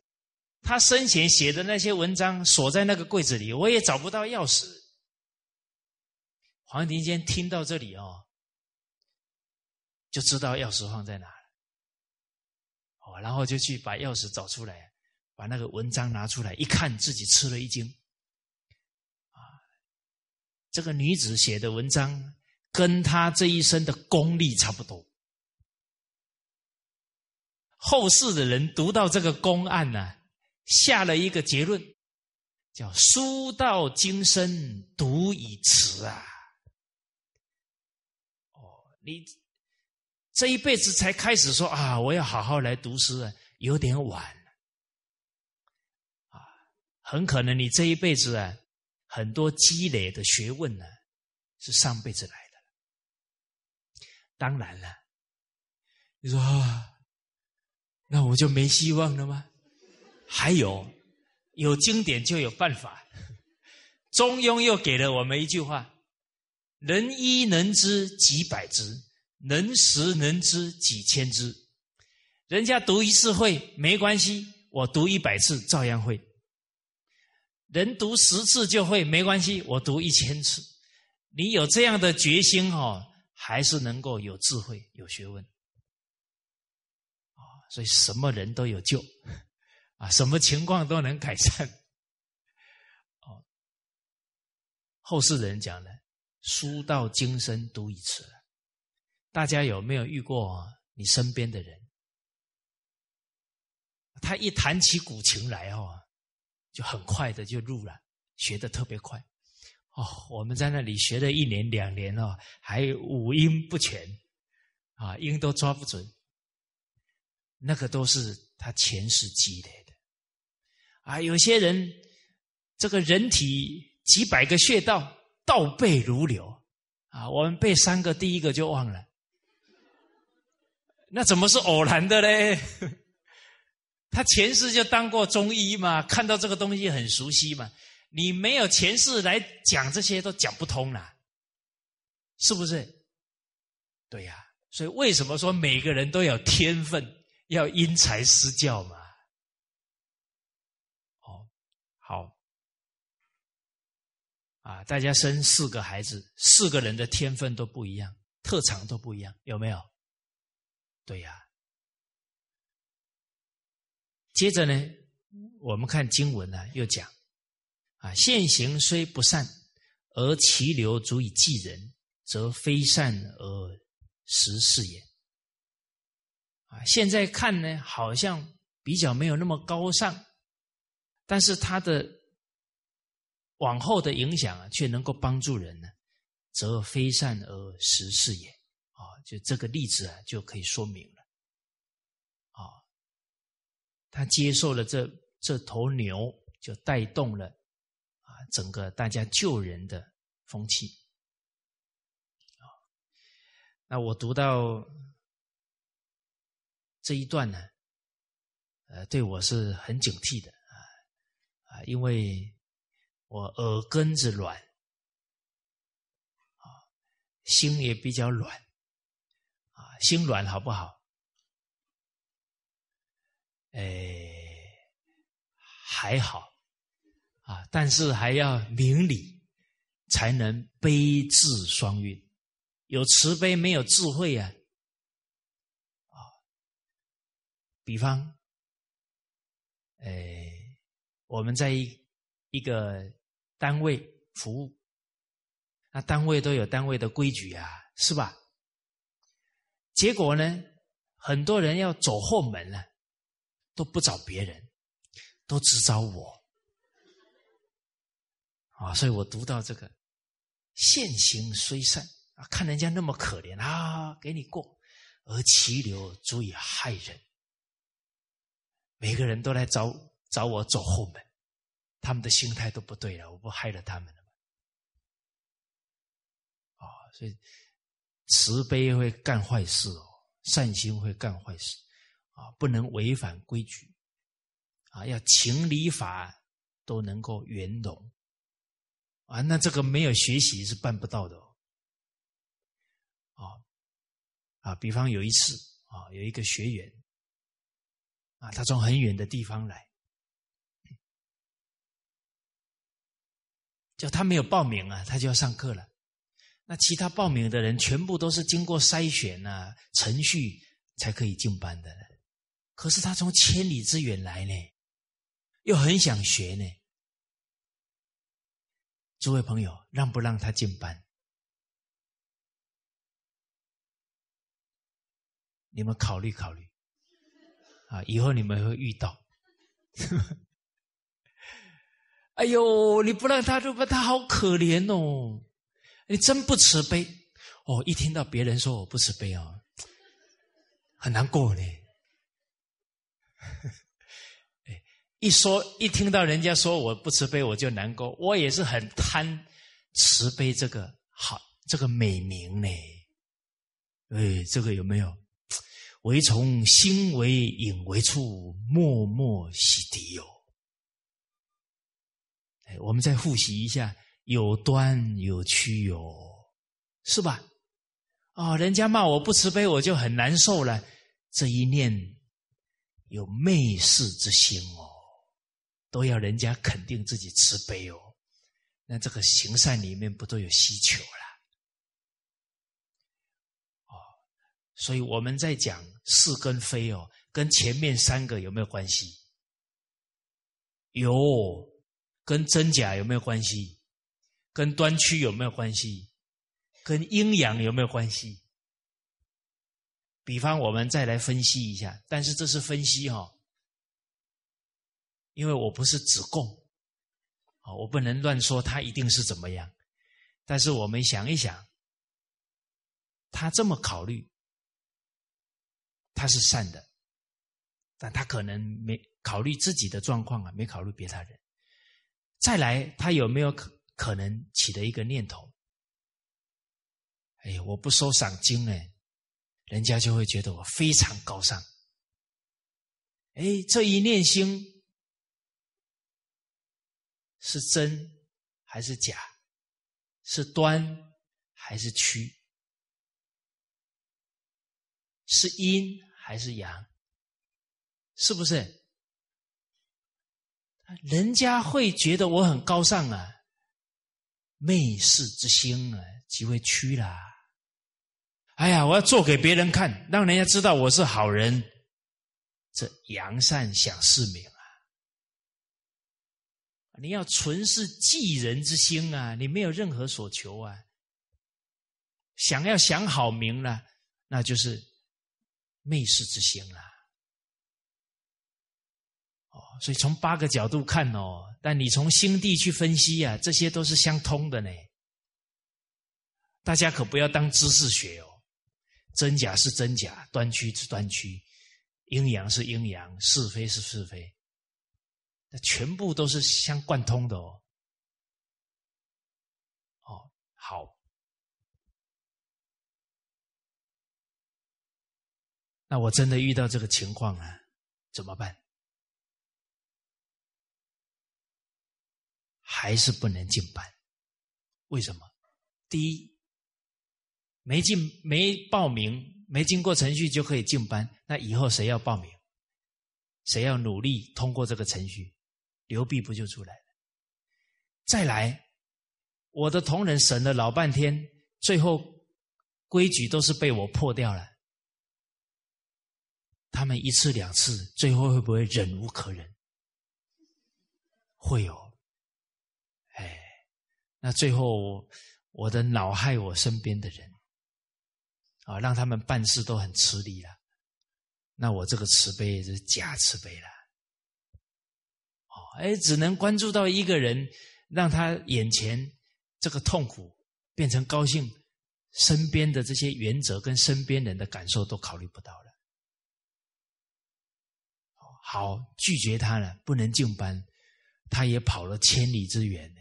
她生前写的那些文章锁在那个柜子里，我也找不到钥匙。”黄庭坚听到这里哦，就知道钥匙放在哪了。哦，然后就去把钥匙找出来，把那个文章拿出来一看，自己吃了一惊。啊这个女子写的文章，跟她这一生的功力差不多。后世的人读到这个公案呢，下了一个结论，叫“书到今生读已迟”啊。你这一辈子才开始说啊，我要好好来读书啊，有点晚。啊，很可能你这一辈子啊。很多积累的学问呢，是上辈子来的。当然了，你说啊，那我就没希望了吗？还有，有经典就有办法。中庸又给了我们一句话：能一能知几百知，能十能知几千知。人家读一次会没关系，我读一百次照样会。人读十次就会没关系，我读一千次。你有这样的决心哦，还是能够有智慧、有学问啊。所以什么人都有救啊，什么情况都能改善。哦，后世人讲的“书到今生读一次”，大家有没有遇过你身边的人？他一弹起古琴来哦。就很快的就入了，学的特别快，哦，我们在那里学了一年两年哦，还五音不全，啊，音都抓不准，那个都是他前世积累的，啊，有些人这个人体几百个穴道倒背如流，啊，我们背三个第一个就忘了，[LAUGHS] 那怎么是偶然的嘞？[LAUGHS] 他前世就当过中医嘛，看到这个东西很熟悉嘛。你没有前世来讲这些都讲不通了，是不是？对呀，所以为什么说每个人都有天分，要因材施教嘛？哦，好，啊，大家生四个孩子，四个人的天分都不一样，特长都不一样，有没有？对呀。接着呢，我们看经文呢，又讲啊，现行虽不善，而其流足以济人，则非善而实是也。啊，现在看呢，好像比较没有那么高尚，但是他的往后的影响啊，却能够帮助人呢，则非善而实是也。啊，就这个例子啊，就可以说明了。啊他接受了这这头牛，就带动了啊整个大家救人的风气啊。那我读到这一段呢，呃，对我是很警惕的啊啊，因为我耳根子软啊，心也比较软啊，心软好不好？哎，还好啊，但是还要明理，才能悲智双运。有慈悲没有智慧啊？啊，比方，哎，我们在一一个单位服务，那单位都有单位的规矩啊，是吧？结果呢，很多人要走后门了。都不找别人，都只找我啊！所以我读到这个“现行虽善啊，看人家那么可怜啊，给你过，而其流足以害人。每个人都来找找我走后门，他们的心态都不对了，我不害了他们了吗？啊！所以慈悲会干坏事哦，善心会干坏事。啊，不能违反规矩，啊，要情理法都能够圆融，啊，那这个没有学习是办不到的哦。啊，啊，比方有一次啊，有一个学员，啊，他从很远的地方来，就他没有报名啊，他就要上课了。那其他报名的人全部都是经过筛选啊程序才可以进班的。可是他从千里之远来呢，又很想学呢。诸位朋友，让不让他进班？你们考虑考虑啊！以后你们会遇到。哎呦，你不让他入班，他好可怜哦！你真不慈悲哦！一听到别人说我不慈悲哦，很难过呢。[LAUGHS] 一说一听到人家说我不慈悲，我就难过。我也是很贪慈悲这个好这个美名呢。哎，这个有没有？唯从心为影为处，默默洗涤哟。我们再复习一下，有端有曲有，是吧？哦，人家骂我不慈悲，我就很难受了。这一念。有媚世之心哦，都要人家肯定自己慈悲哦。那这个行善里面不都有需求了？哦，所以我们在讲是跟非哦，跟前面三个有没有关系？有，跟真假有没有关系？跟端曲有没有关系？跟阴阳有没有关系？比方，我们再来分析一下，但是这是分析哈，因为我不是子贡，啊，我不能乱说他一定是怎么样。但是我们想一想，他这么考虑，他是善的，但他可能没考虑自己的状况啊，没考虑别他人。再来，他有没有可可能起的一个念头？哎，我不收赏金哎，人家就会觉得我非常高尚。哎，这一念心是真还是假？是端还是曲？是阴还是阳？是不是？人家会觉得我很高尚啊，媚世之心啊，即会屈啦。哎呀，我要做给别人看，让人家知道我是好人，这扬善享世名啊！你要存是济人之心啊，你没有任何所求啊，想要享好名了，那就是媚世之心了。哦，所以从八个角度看哦，但你从心地去分析啊，这些都是相通的呢。大家可不要当知识学哦。真假是真假，端曲是端曲，阴阳是阴阳，是非是是非，那全部都是相贯通的哦。哦，好，那我真的遇到这个情况啊，怎么办？还是不能进班？为什么？第一。没进、没报名、没经过程序就可以进班，那以后谁要报名？谁要努力通过这个程序？刘弼不就出来了？再来，我的同仁审了老半天，最后规矩都是被我破掉了。他们一次两次，最后会不会忍无可忍？会有。那最后我的恼害我身边的人。啊，让他们办事都很吃力了，那我这个慈悲是假慈悲了。哦，哎，只能关注到一个人，让他眼前这个痛苦变成高兴，身边的这些原则跟身边人的感受都考虑不到了。好，拒绝他了，不能进班，他也跑了千里之远。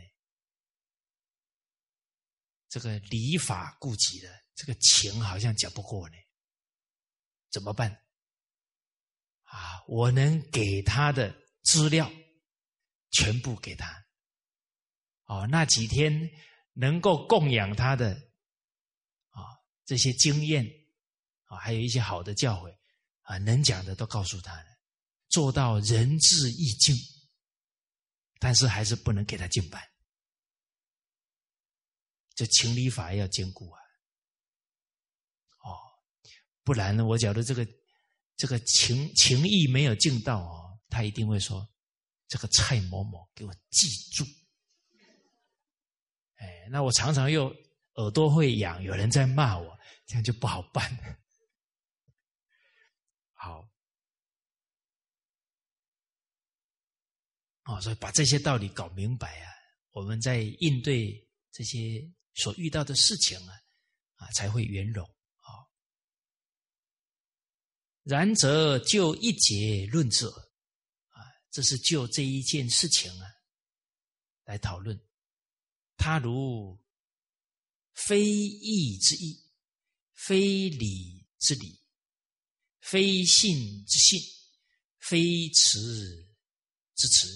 这个礼法顾及的。这个情好像讲不过呢，怎么办？啊，我能给他的资料全部给他。哦，那几天能够供养他的啊这些经验啊，还有一些好的教诲啊，能讲的都告诉他了，做到仁至义尽，但是还是不能给他敬拜。这情理法要兼顾啊。哦不然呢？我觉得这个这个情情义没有尽到哦，他一定会说：“这个蔡某某给我记住。”哎，那我常常又耳朵会痒，有人在骂我，这样就不好办。[LAUGHS] 好，哦，所以把这些道理搞明白啊，我们在应对这些所遇到的事情啊，啊，才会圆融。然则就一节论之，啊，这是就这一件事情啊来讨论。他如非义之义，非礼之礼，非信之信，非慈之慈，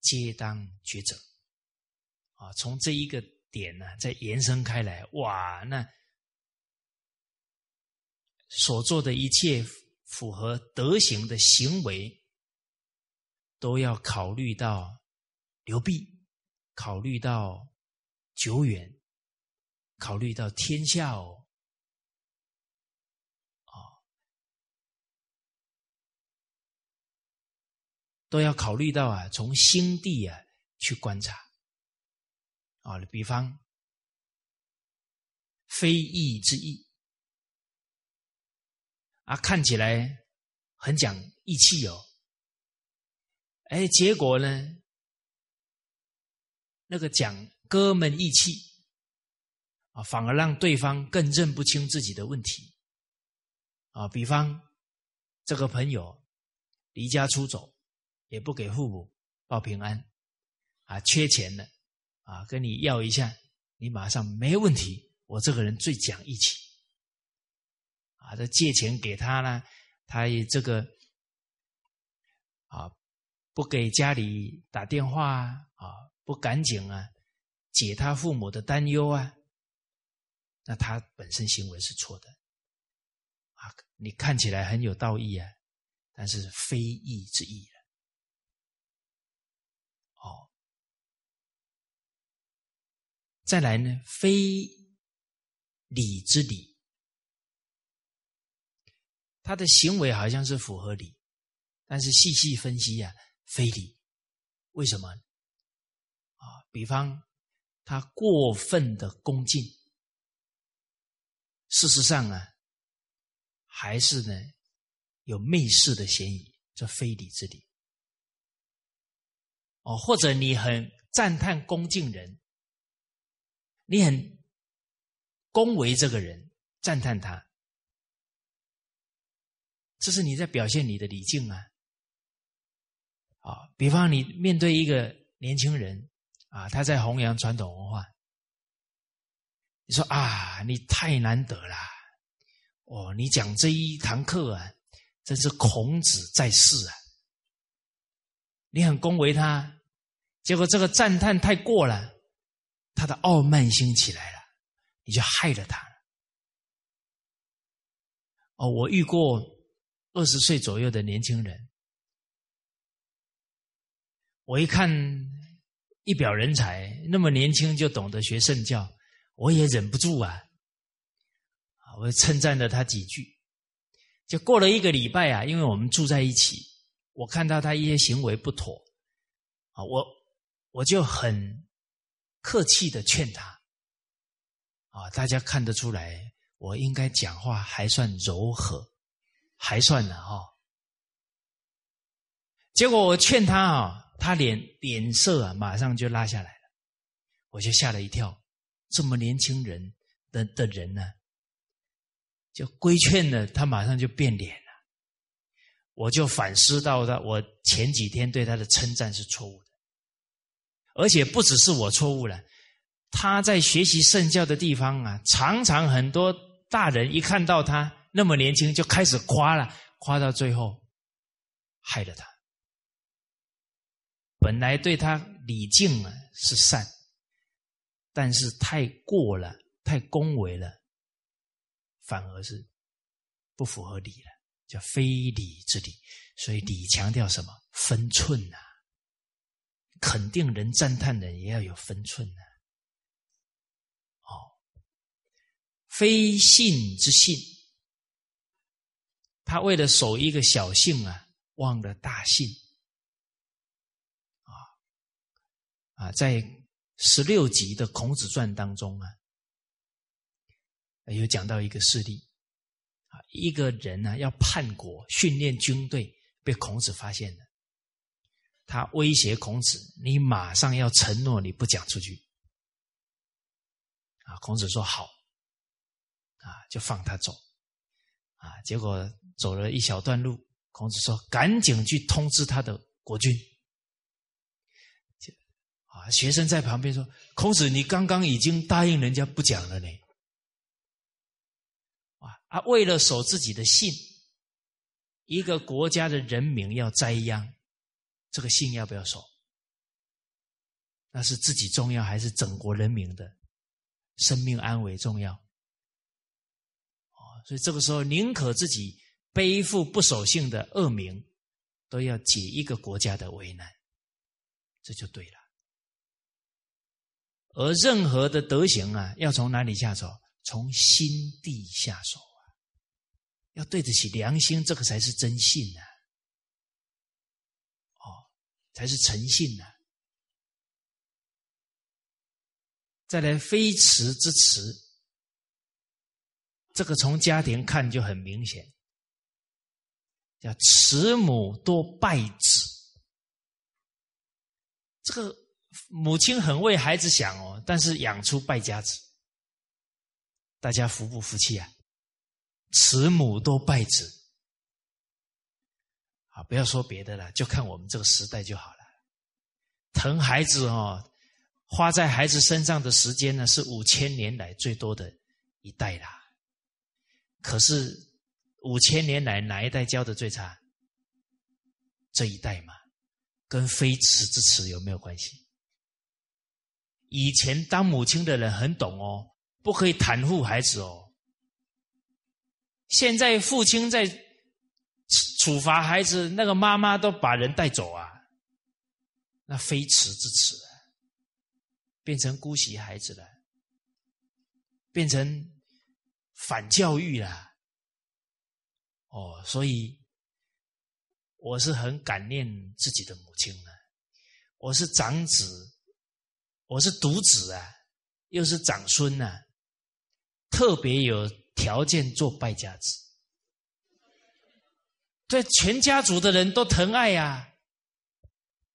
皆当抉择。啊，从这一个点呢，再延伸开来，哇，那所做的一切。符合德行的行为，都要考虑到流弊，考虑到久远，考虑到天下哦，都要考虑到啊，从心地啊去观察啊，比方非义之义。啊，看起来很讲义气哦，哎，结果呢，那个讲哥们义气啊，反而让对方更认不清自己的问题啊。比方这个朋友离家出走，也不给父母报平安啊，缺钱了啊，跟你要一下，你马上没问题。我这个人最讲义气。啊，这借钱给他呢，他也这个啊，不给家里打电话啊，啊不赶紧啊，解他父母的担忧啊，那他本身行为是错的啊。你看起来很有道义啊，但是非义之义了。哦，再来呢，非礼之礼。他的行为好像是符合理，但是细细分析呀，非理。为什么？啊，比方他过分的恭敬，事实上啊，还是呢有媚视的嫌疑，这非礼之理。哦，或者你很赞叹恭敬人，你很恭维这个人，赞叹他。这是你在表现你的礼敬啊！啊，比方你面对一个年轻人啊，他在弘扬传统文化，你说啊，你太难得了，哦，你讲这一堂课啊，真是孔子在世啊！你很恭维他，结果这个赞叹太过了，他的傲慢心起来了，你就害了他。哦，我遇过。二十岁左右的年轻人，我一看一表人才，那么年轻就懂得学圣教，我也忍不住啊，啊，我称赞了他几句。就过了一个礼拜啊，因为我们住在一起，我看到他一些行为不妥，啊，我我就很客气的劝他，啊，大家看得出来，我应该讲话还算柔和。还算呢哈，结果我劝他啊，他脸脸色啊，马上就拉下来了，我就吓了一跳，这么年轻人的的人呢，就规劝了他，马上就变脸了。我就反思到他，我前几天对他的称赞是错误的，而且不只是我错误了，他在学习圣教的地方啊，常常很多大人一看到他。那么年轻就开始夸了，夸到最后害了他。本来对他礼敬啊是善，但是太过了，太恭维了，反而是不符合礼了，叫非礼之礼。所以礼强调什么？分寸呐，肯定人、赞叹人也要有分寸呐。哦，非信之信。他为了守一个小信啊，忘了大信，啊。啊，在十六集的《孔子传》当中啊，有讲到一个事例。啊，一个人呢要叛国训练军队，被孔子发现了，他威胁孔子：“你马上要承诺你不讲出去。”啊，孔子说：“好。”啊，就放他走。啊，结果。走了一小段路，孔子说：“赶紧去通知他的国君。”啊，学生在旁边说：“孔子，你刚刚已经答应人家不讲了呢。”啊，啊，为了守自己的信，一个国家的人民要栽秧，这个信要不要守？那是自己重要，还是整国人民的生命安危重要？哦，所以这个时候宁可自己。背负不守信的恶名，都要解一个国家的危难，这就对了。而任何的德行啊，要从哪里下手？从心地下手啊，要对得起良心，这个才是真信呐。才是诚信呐。再来，非慈之慈，这个从家庭看就很明显，叫慈母多败子。这个母亲很为孩子想哦，但是养出败家子，大家服不服气啊？慈母多败子，啊，不要说别的了，就看我们这个时代就好了。疼孩子哦。花在孩子身上的时间呢，是五千年来最多的一代啦。可是五千年来哪一代教的最差？这一代嘛，跟非慈之慈有没有关系？以前当母亲的人很懂哦，不可以袒护孩子哦。现在父亲在处罚孩子，那个妈妈都把人带走啊，那非慈之慈。变成姑息孩子了，变成反教育了。哦，所以我是很感念自己的母亲的。我是长子，我是独子啊，又是长孙呐，特别有条件做败家子。对全家族的人都疼爱呀，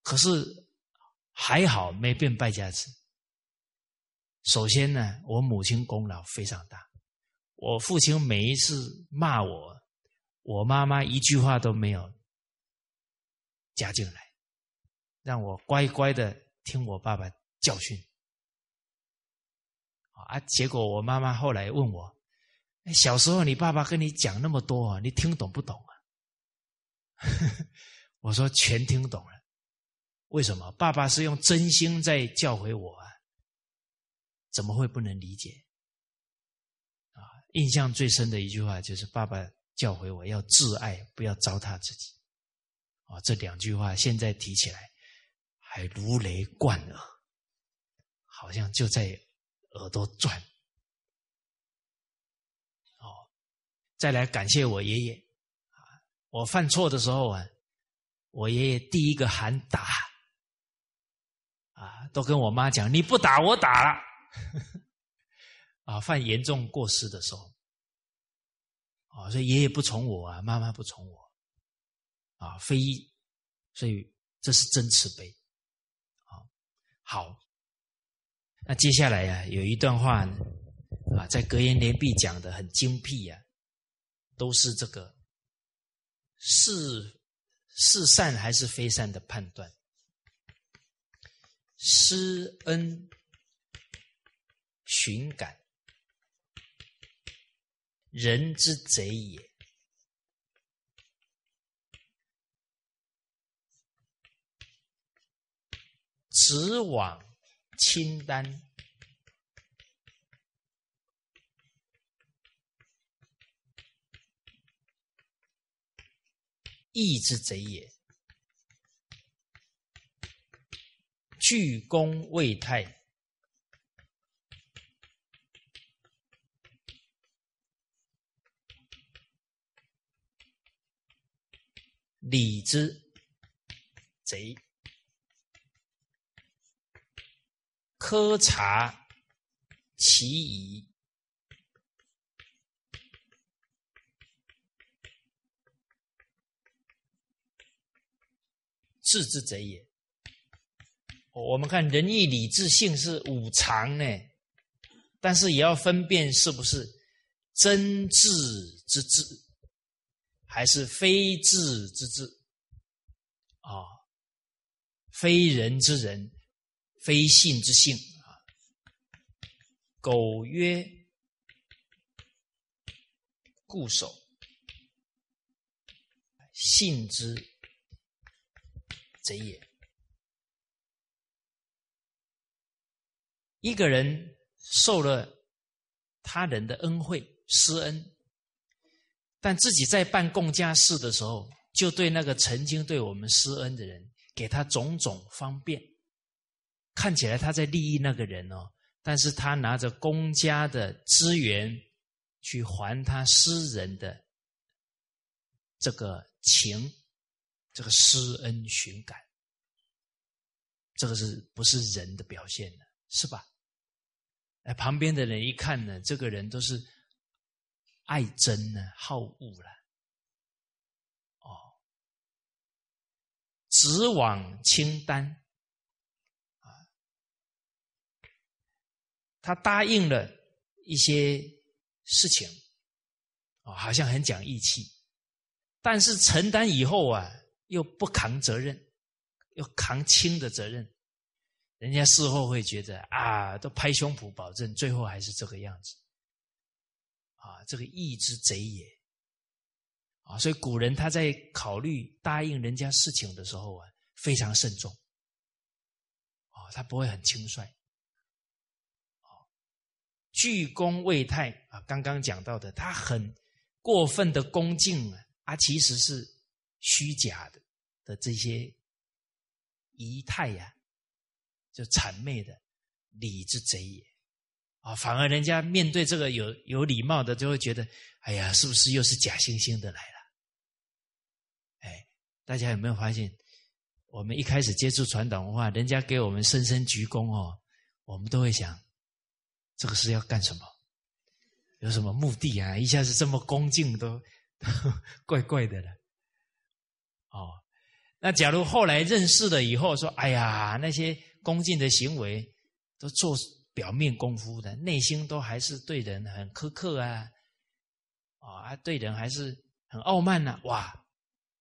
可是还好没变败家子。首先呢，我母亲功劳非常大。我父亲每一次骂我，我妈妈一句话都没有加进来，让我乖乖的听我爸爸教训。啊，结果我妈妈后来问我：“小时候你爸爸跟你讲那么多，你听懂不懂啊？” [LAUGHS] 我说：“全听懂了。”为什么？爸爸是用真心在教诲我啊。怎么会不能理解？啊，印象最深的一句话就是爸爸教诲我要自爱，不要糟蹋自己。啊，这两句话现在提起来还如雷贯耳，好像就在耳朵转。哦，再来感谢我爷爷，我犯错的时候啊，我爷爷第一个喊打，啊，都跟我妈讲你不打我打了。[LAUGHS] 啊，犯严重过失的时候，啊，所以爷爷不宠我啊，妈妈不宠我，啊，非，所以这是真慈悲，啊，好，那接下来呀，有一段话，啊，在格言联璧讲的很精辟呀，都是这个是是善还是非善的判断，施恩。寻感，人之贼也；直往清单，义之贼也；鞠躬未泰。礼之贼，苛察其仪，智之贼也。我们看仁义礼智信是五常呢，但是也要分辨是不是真智之智。还是非智之智啊，非人之人，非信之信啊。苟曰固守，信之贼也。一个人受了他人的恩惠施恩。但自己在办共家事的时候，就对那个曾经对我们施恩的人，给他种种方便。看起来他在利益那个人哦，但是他拿着公家的资源去还他私人的这个情，这个施恩寻感，这个是不是人的表现呢？是吧？哎，旁边的人一看呢，这个人都是爱憎呢，好恶了，哦，直往清单啊。他答应了一些事情，啊，好像很讲义气，但是承担以后啊，又不扛责任，又扛轻的责任，人家事后会觉得啊，都拍胸脯保证，最后还是这个样子，啊，这个义之贼也，啊，所以古人他在考虑答应人家事情的时候啊，非常慎重，啊，他不会很轻率。鞠躬未泰啊，刚刚讲到的，他很过分的恭敬啊，啊，其实是虚假的的这些仪态呀，就谄媚的礼之贼也啊，反而人家面对这个有有礼貌的，就会觉得，哎呀，是不是又是假惺惺的来了？哎，大家有没有发现，我们一开始接触传统文化，人家给我们深深鞠躬哦，我们都会想。这个是要干什么？有什么目的啊？一下子这么恭敬，都怪怪的了。哦，那假如后来认识了以后，说：“哎呀，那些恭敬的行为都做表面功夫的，内心都还是对人很苛刻啊，啊，对人还是很傲慢呢。”哇，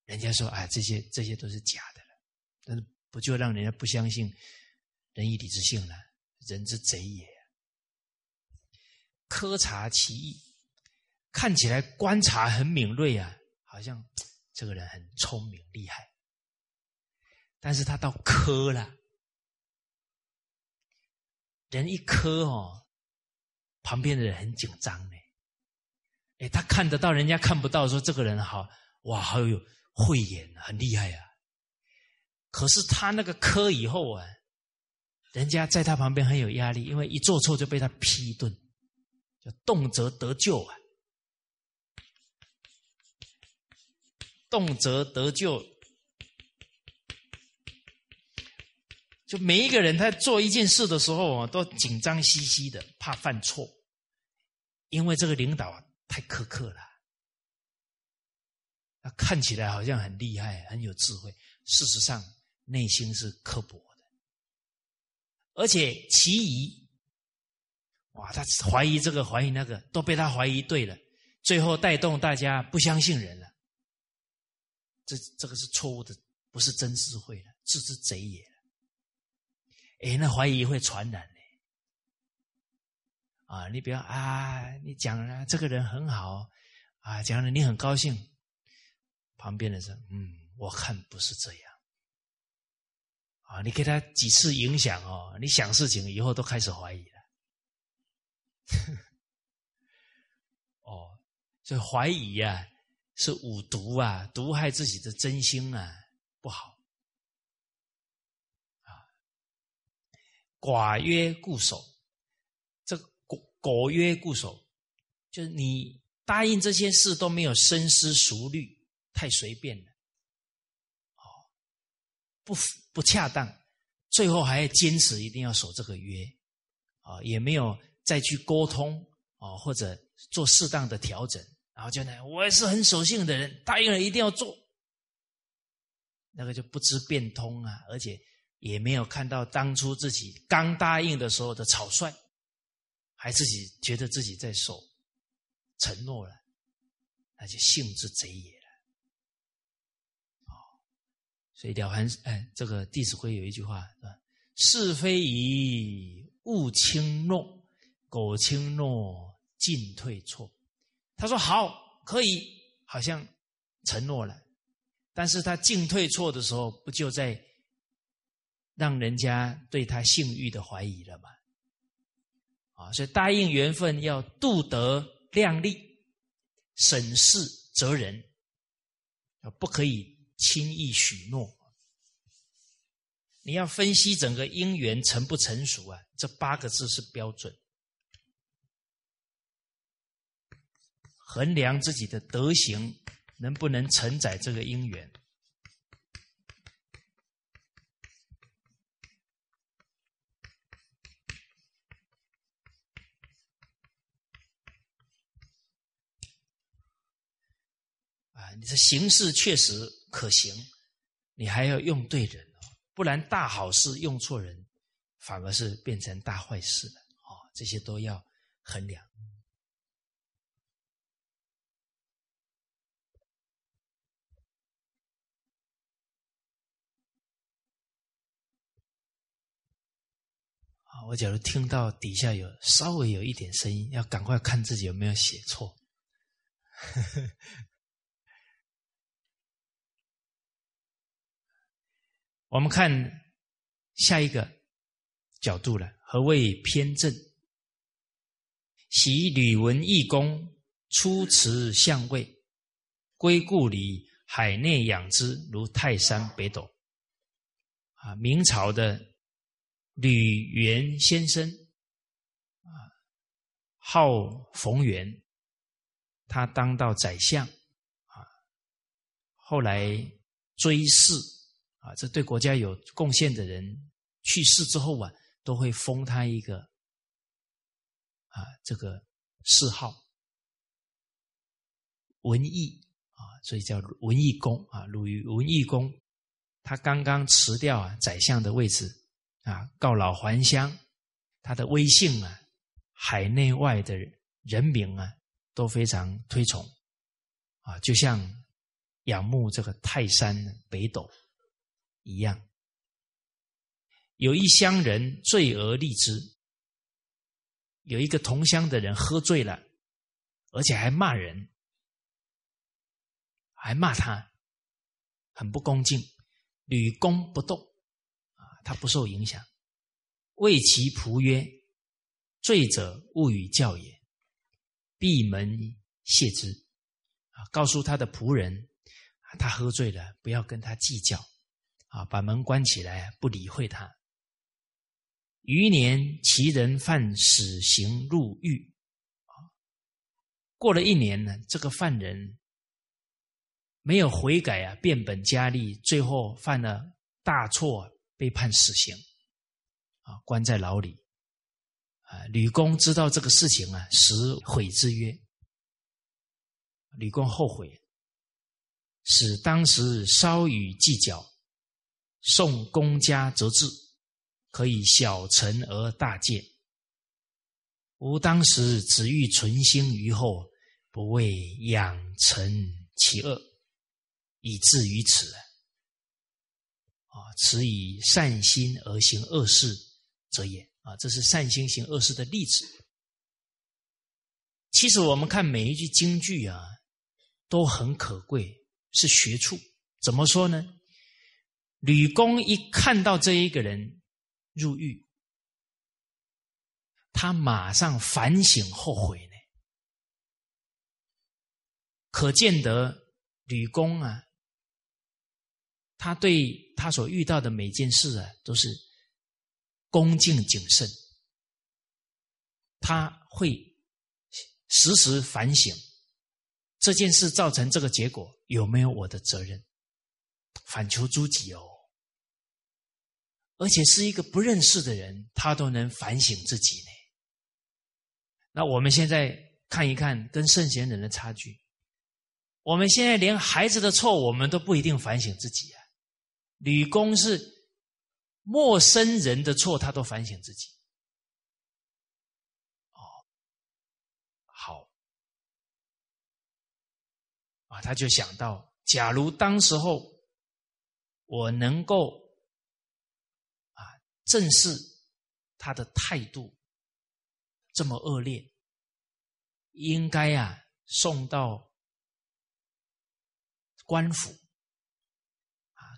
人家说：“哎，这些这些都是假的了。”但是不就让人家不相信仁义礼智信了？人之贼也。苛察其意，看起来观察很敏锐啊，好像这个人很聪明厉害。但是他到苛了，人一磕哦，旁边的人很紧张呢。哎，他看得到，人家看不到，说这个人好哇，好有慧眼，很厉害啊。可是他那个磕以后啊，人家在他旁边很有压力，因为一做错就被他批顿。就动辄得救啊！动辄得救，就每一个人他做一件事的时候啊，都紧张兮兮的，怕犯错，因为这个领导太苛刻了。他看起来好像很厉害、很有智慧，事实上内心是刻薄的，而且其疑。哇，他怀疑这个，怀疑那个，都被他怀疑对了，最后带动大家不相信人了。这这个是错误的，不是真智慧了，这是贼也。哎，那怀疑会传染的。啊，你不要啊，你讲了这个人很好啊，讲了你很高兴，旁边的人，嗯，我看不是这样。啊，你给他几次影响哦，你想事情以后都开始怀疑了。[LAUGHS] 哦，所以怀疑啊，是五毒啊，毒害自己的真心啊，不好啊。寡约固守，这果果约固守，就是你答应这些事都没有深思熟虑，太随便了，哦，不不恰当，最后还要坚持一定要守这个约啊，也没有。再去沟通啊，或者做适当的调整，然后就呢，我也是很守信的人，答应了一定要做，那个就不知变通啊，而且也没有看到当初自己刚答应的时候的草率，还自己觉得自己在守承诺了，那就性之贼也了。哦，所以了凡哎，这个《弟子规》有一句话是吧？是非宜勿轻诺。苟轻诺，进退错。他说好，可以，好像承诺了，但是他进退错的时候，不就在让人家对他性欲的怀疑了吗？啊，所以答应缘分要度德量力、审视责人，不可以轻易许诺。你要分析整个姻缘成不成熟啊，这八个字是标准，衡量自己的德行能不能承载这个因缘啊。你的形式确实可行，你还要用对人哦，不然大好事用错人，反而是变成大坏事了哦。这些都要衡量。啊，我假如听到底下有稍微有一点声音，要赶快看自己有没有写错。我们看下一个角度了。何谓偏正？习吕文义公出辞相位，归故里，海内养之，如泰山北斗。啊，明朝的吕元先生，啊，号冯源，他当到宰相，啊，后来追谥。啊，这对国家有贡献的人去世之后啊，都会封他一个啊这个谥号文艺啊，所以叫文艺公啊。鲁豫文艺公，他刚刚辞掉啊宰相的位置啊，告老还乡，他的威信啊，海内外的人民啊都非常推崇啊，就像仰慕这个泰山北斗。一样，有一乡人醉而立之，有一个同乡的人喝醉了，而且还骂人，还骂他，很不恭敬。屡攻不动，他不受影响。谓其仆曰：“醉者勿与教也，闭门谢之。”啊，告诉他的仆人，他喝醉了，不要跟他计较。啊，把门关起来，不理会他。余年，其人犯死刑入狱。啊，过了一年呢，这个犯人没有悔改啊，变本加厉，最后犯了大错，被判死刑。啊，关在牢里。啊，吕公知道这个事情啊，实悔之曰：“吕公后悔，使当时稍与计较。”送公家则治，可以小成而大戒。吾当时只欲存心于后，不为养成其恶，以至于此。啊，此以善心而行恶事者也。啊，这是善心行恶事的例子。其实我们看每一句京剧啊，都很可贵，是学处。怎么说呢？吕公一看到这一个人入狱，他马上反省后悔呢。可见得吕公啊，他对他所遇到的每件事啊，都是恭敬谨慎。他会时时反省这件事造成这个结果有没有我的责任，反求诸己哦。而且是一个不认识的人，他都能反省自己呢。那我们现在看一看跟圣贤人的差距。我们现在连孩子的错，我们都不一定反省自己啊。吕公是陌生人的错，他都反省自己。哦，好啊，他就想到，假如当时候我能够啊。正是他的态度这么恶劣，应该啊送到官府，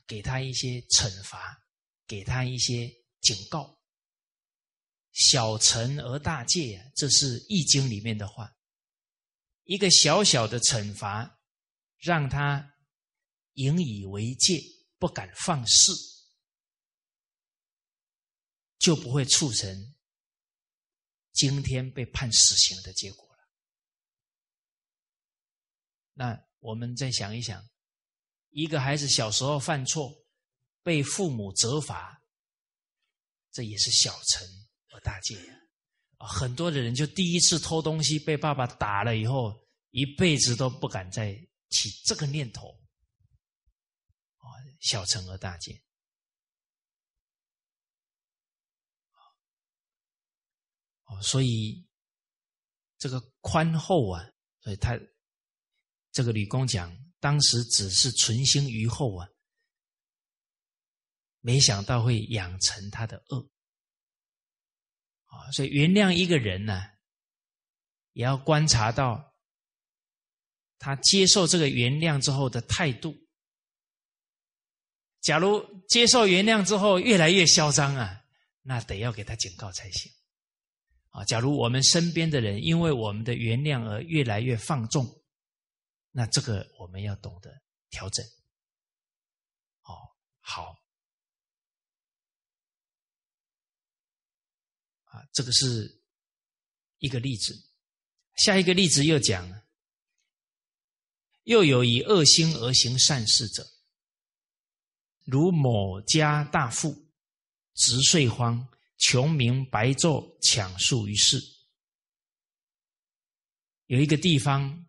给他一些惩罚，给他一些警告。小惩而大戒，这是《易经》里面的话。一个小小的惩罚让他引以为戒，不敢放肆，就不会促成今天被判死刑的结果了。那我们再想一想，一个孩子小时候犯错，被父母责罚，这也是小成而大戒。啊，很多的人就第一次偷东西被爸爸打了以后，一辈子都不敢再起这个念头。啊，小成而大戒。哦，所以这个宽厚啊，所以他这个吕公讲，当时只是存心于后啊，没想到会养成他的恶。啊，所以原谅一个人呢，也要观察到他接受这个原谅之后的态度。假如接受原谅之后越来越嚣张啊，那得要给他警告才行。啊，假如我们身边的人因为我们的原谅而越来越放纵，那这个我们要懂得调整。哦，好。啊，这个是一个例子。下一个例子又讲，又有以恶心而行善事者，如某家大富，直岁荒，穷民白昼抢树于市。有一个地方，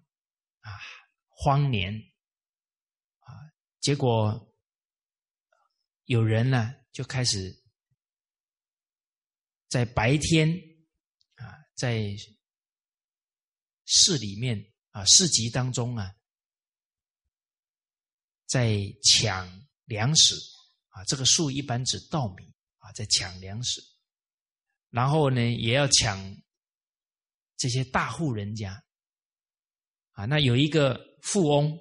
荒年啊，结果有人呢就开始。在白天啊，在市里面啊，市集当中啊，在抢粮食啊，这个树一般指稻米啊，在抢粮食，然后呢，也要抢这些大户人家啊。那有一个富翁，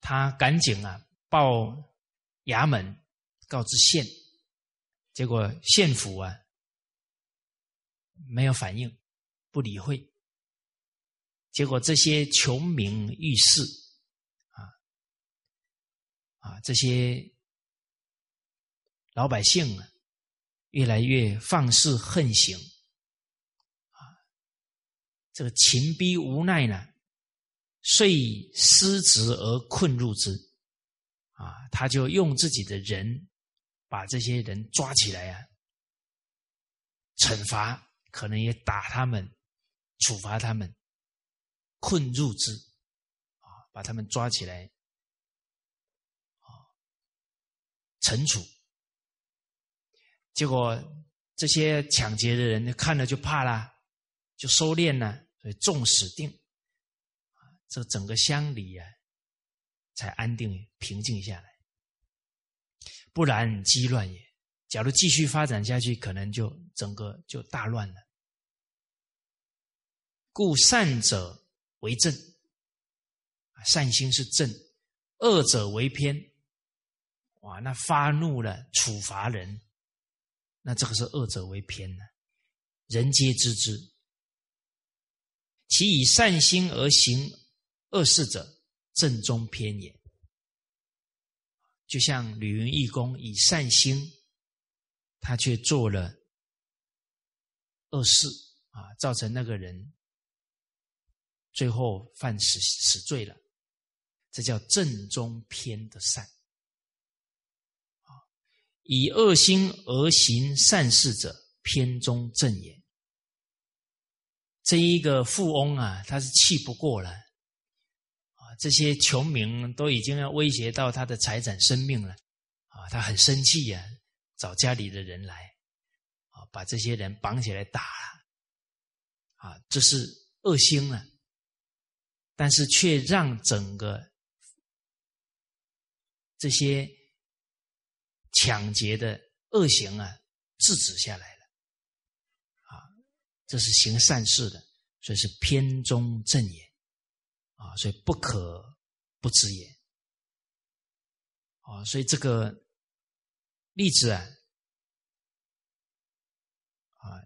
他赶紧啊报衙门告知县。结果县府啊没有反应，不理会。结果这些穷民遇事啊啊，这些老百姓啊，越来越放肆横行啊，这个秦逼无奈呢，遂失职而困入之啊，他就用自己的人。把这些人抓起来啊，惩罚可能也打他们，处罚他们，困入之啊，把他们抓起来啊，惩处。结果这些抢劫的人看了就怕了，就收敛了，所以众死定，这整个乡里啊，才安定平静下来。不然激乱也。假如继续发展下去，可能就整个就大乱了。故善者为正，善心是正；恶者为偏。哇，那发怒了，处罚人，那这个是恶者为偏呢？人皆知之。其以善心而行恶事者，正中偏也。就像吕云义公以善心，他却做了恶事啊，造成那个人最后犯死死罪了。这叫正中偏的善，以恶心而行善事者，偏中正也。这一个富翁啊，他是气不过了。这些穷民都已经要威胁到他的财产、生命了，啊，他很生气呀，找家里的人来，啊，把这些人绑起来打，啊，这是恶心了，但是却让整个这些抢劫的恶行啊制止下来了，啊，这是行善事的，所以是偏中正也。所以不可不知也。啊，所以这个例子啊，啊，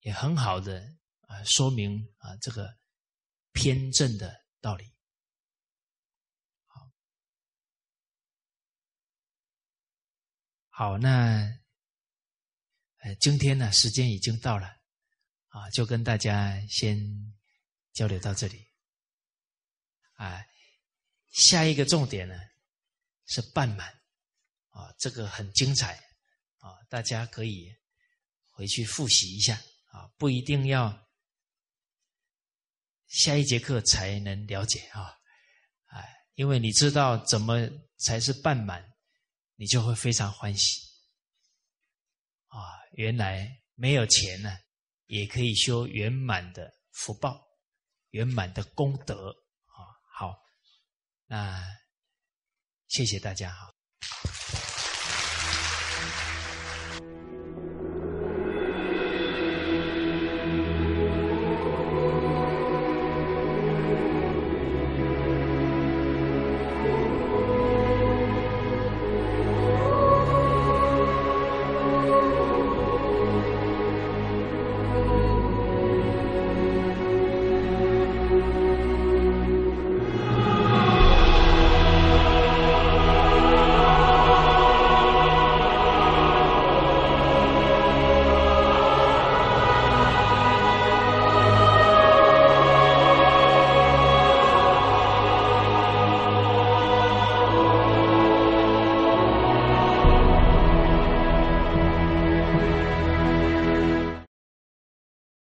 也很好的啊，说明啊这个偏正的道理。好，好，那，今天呢，时间已经到了，啊，就跟大家先交流到这里。啊，下一个重点呢是半满，啊，这个很精彩，啊，大家可以回去复习一下，啊，不一定要下一节课才能了解啊，哎，因为你知道怎么才是半满，你就会非常欢喜，啊，原来没有钱呢，也可以修圆满的福报，圆满的功德。啊，谢谢大家哈。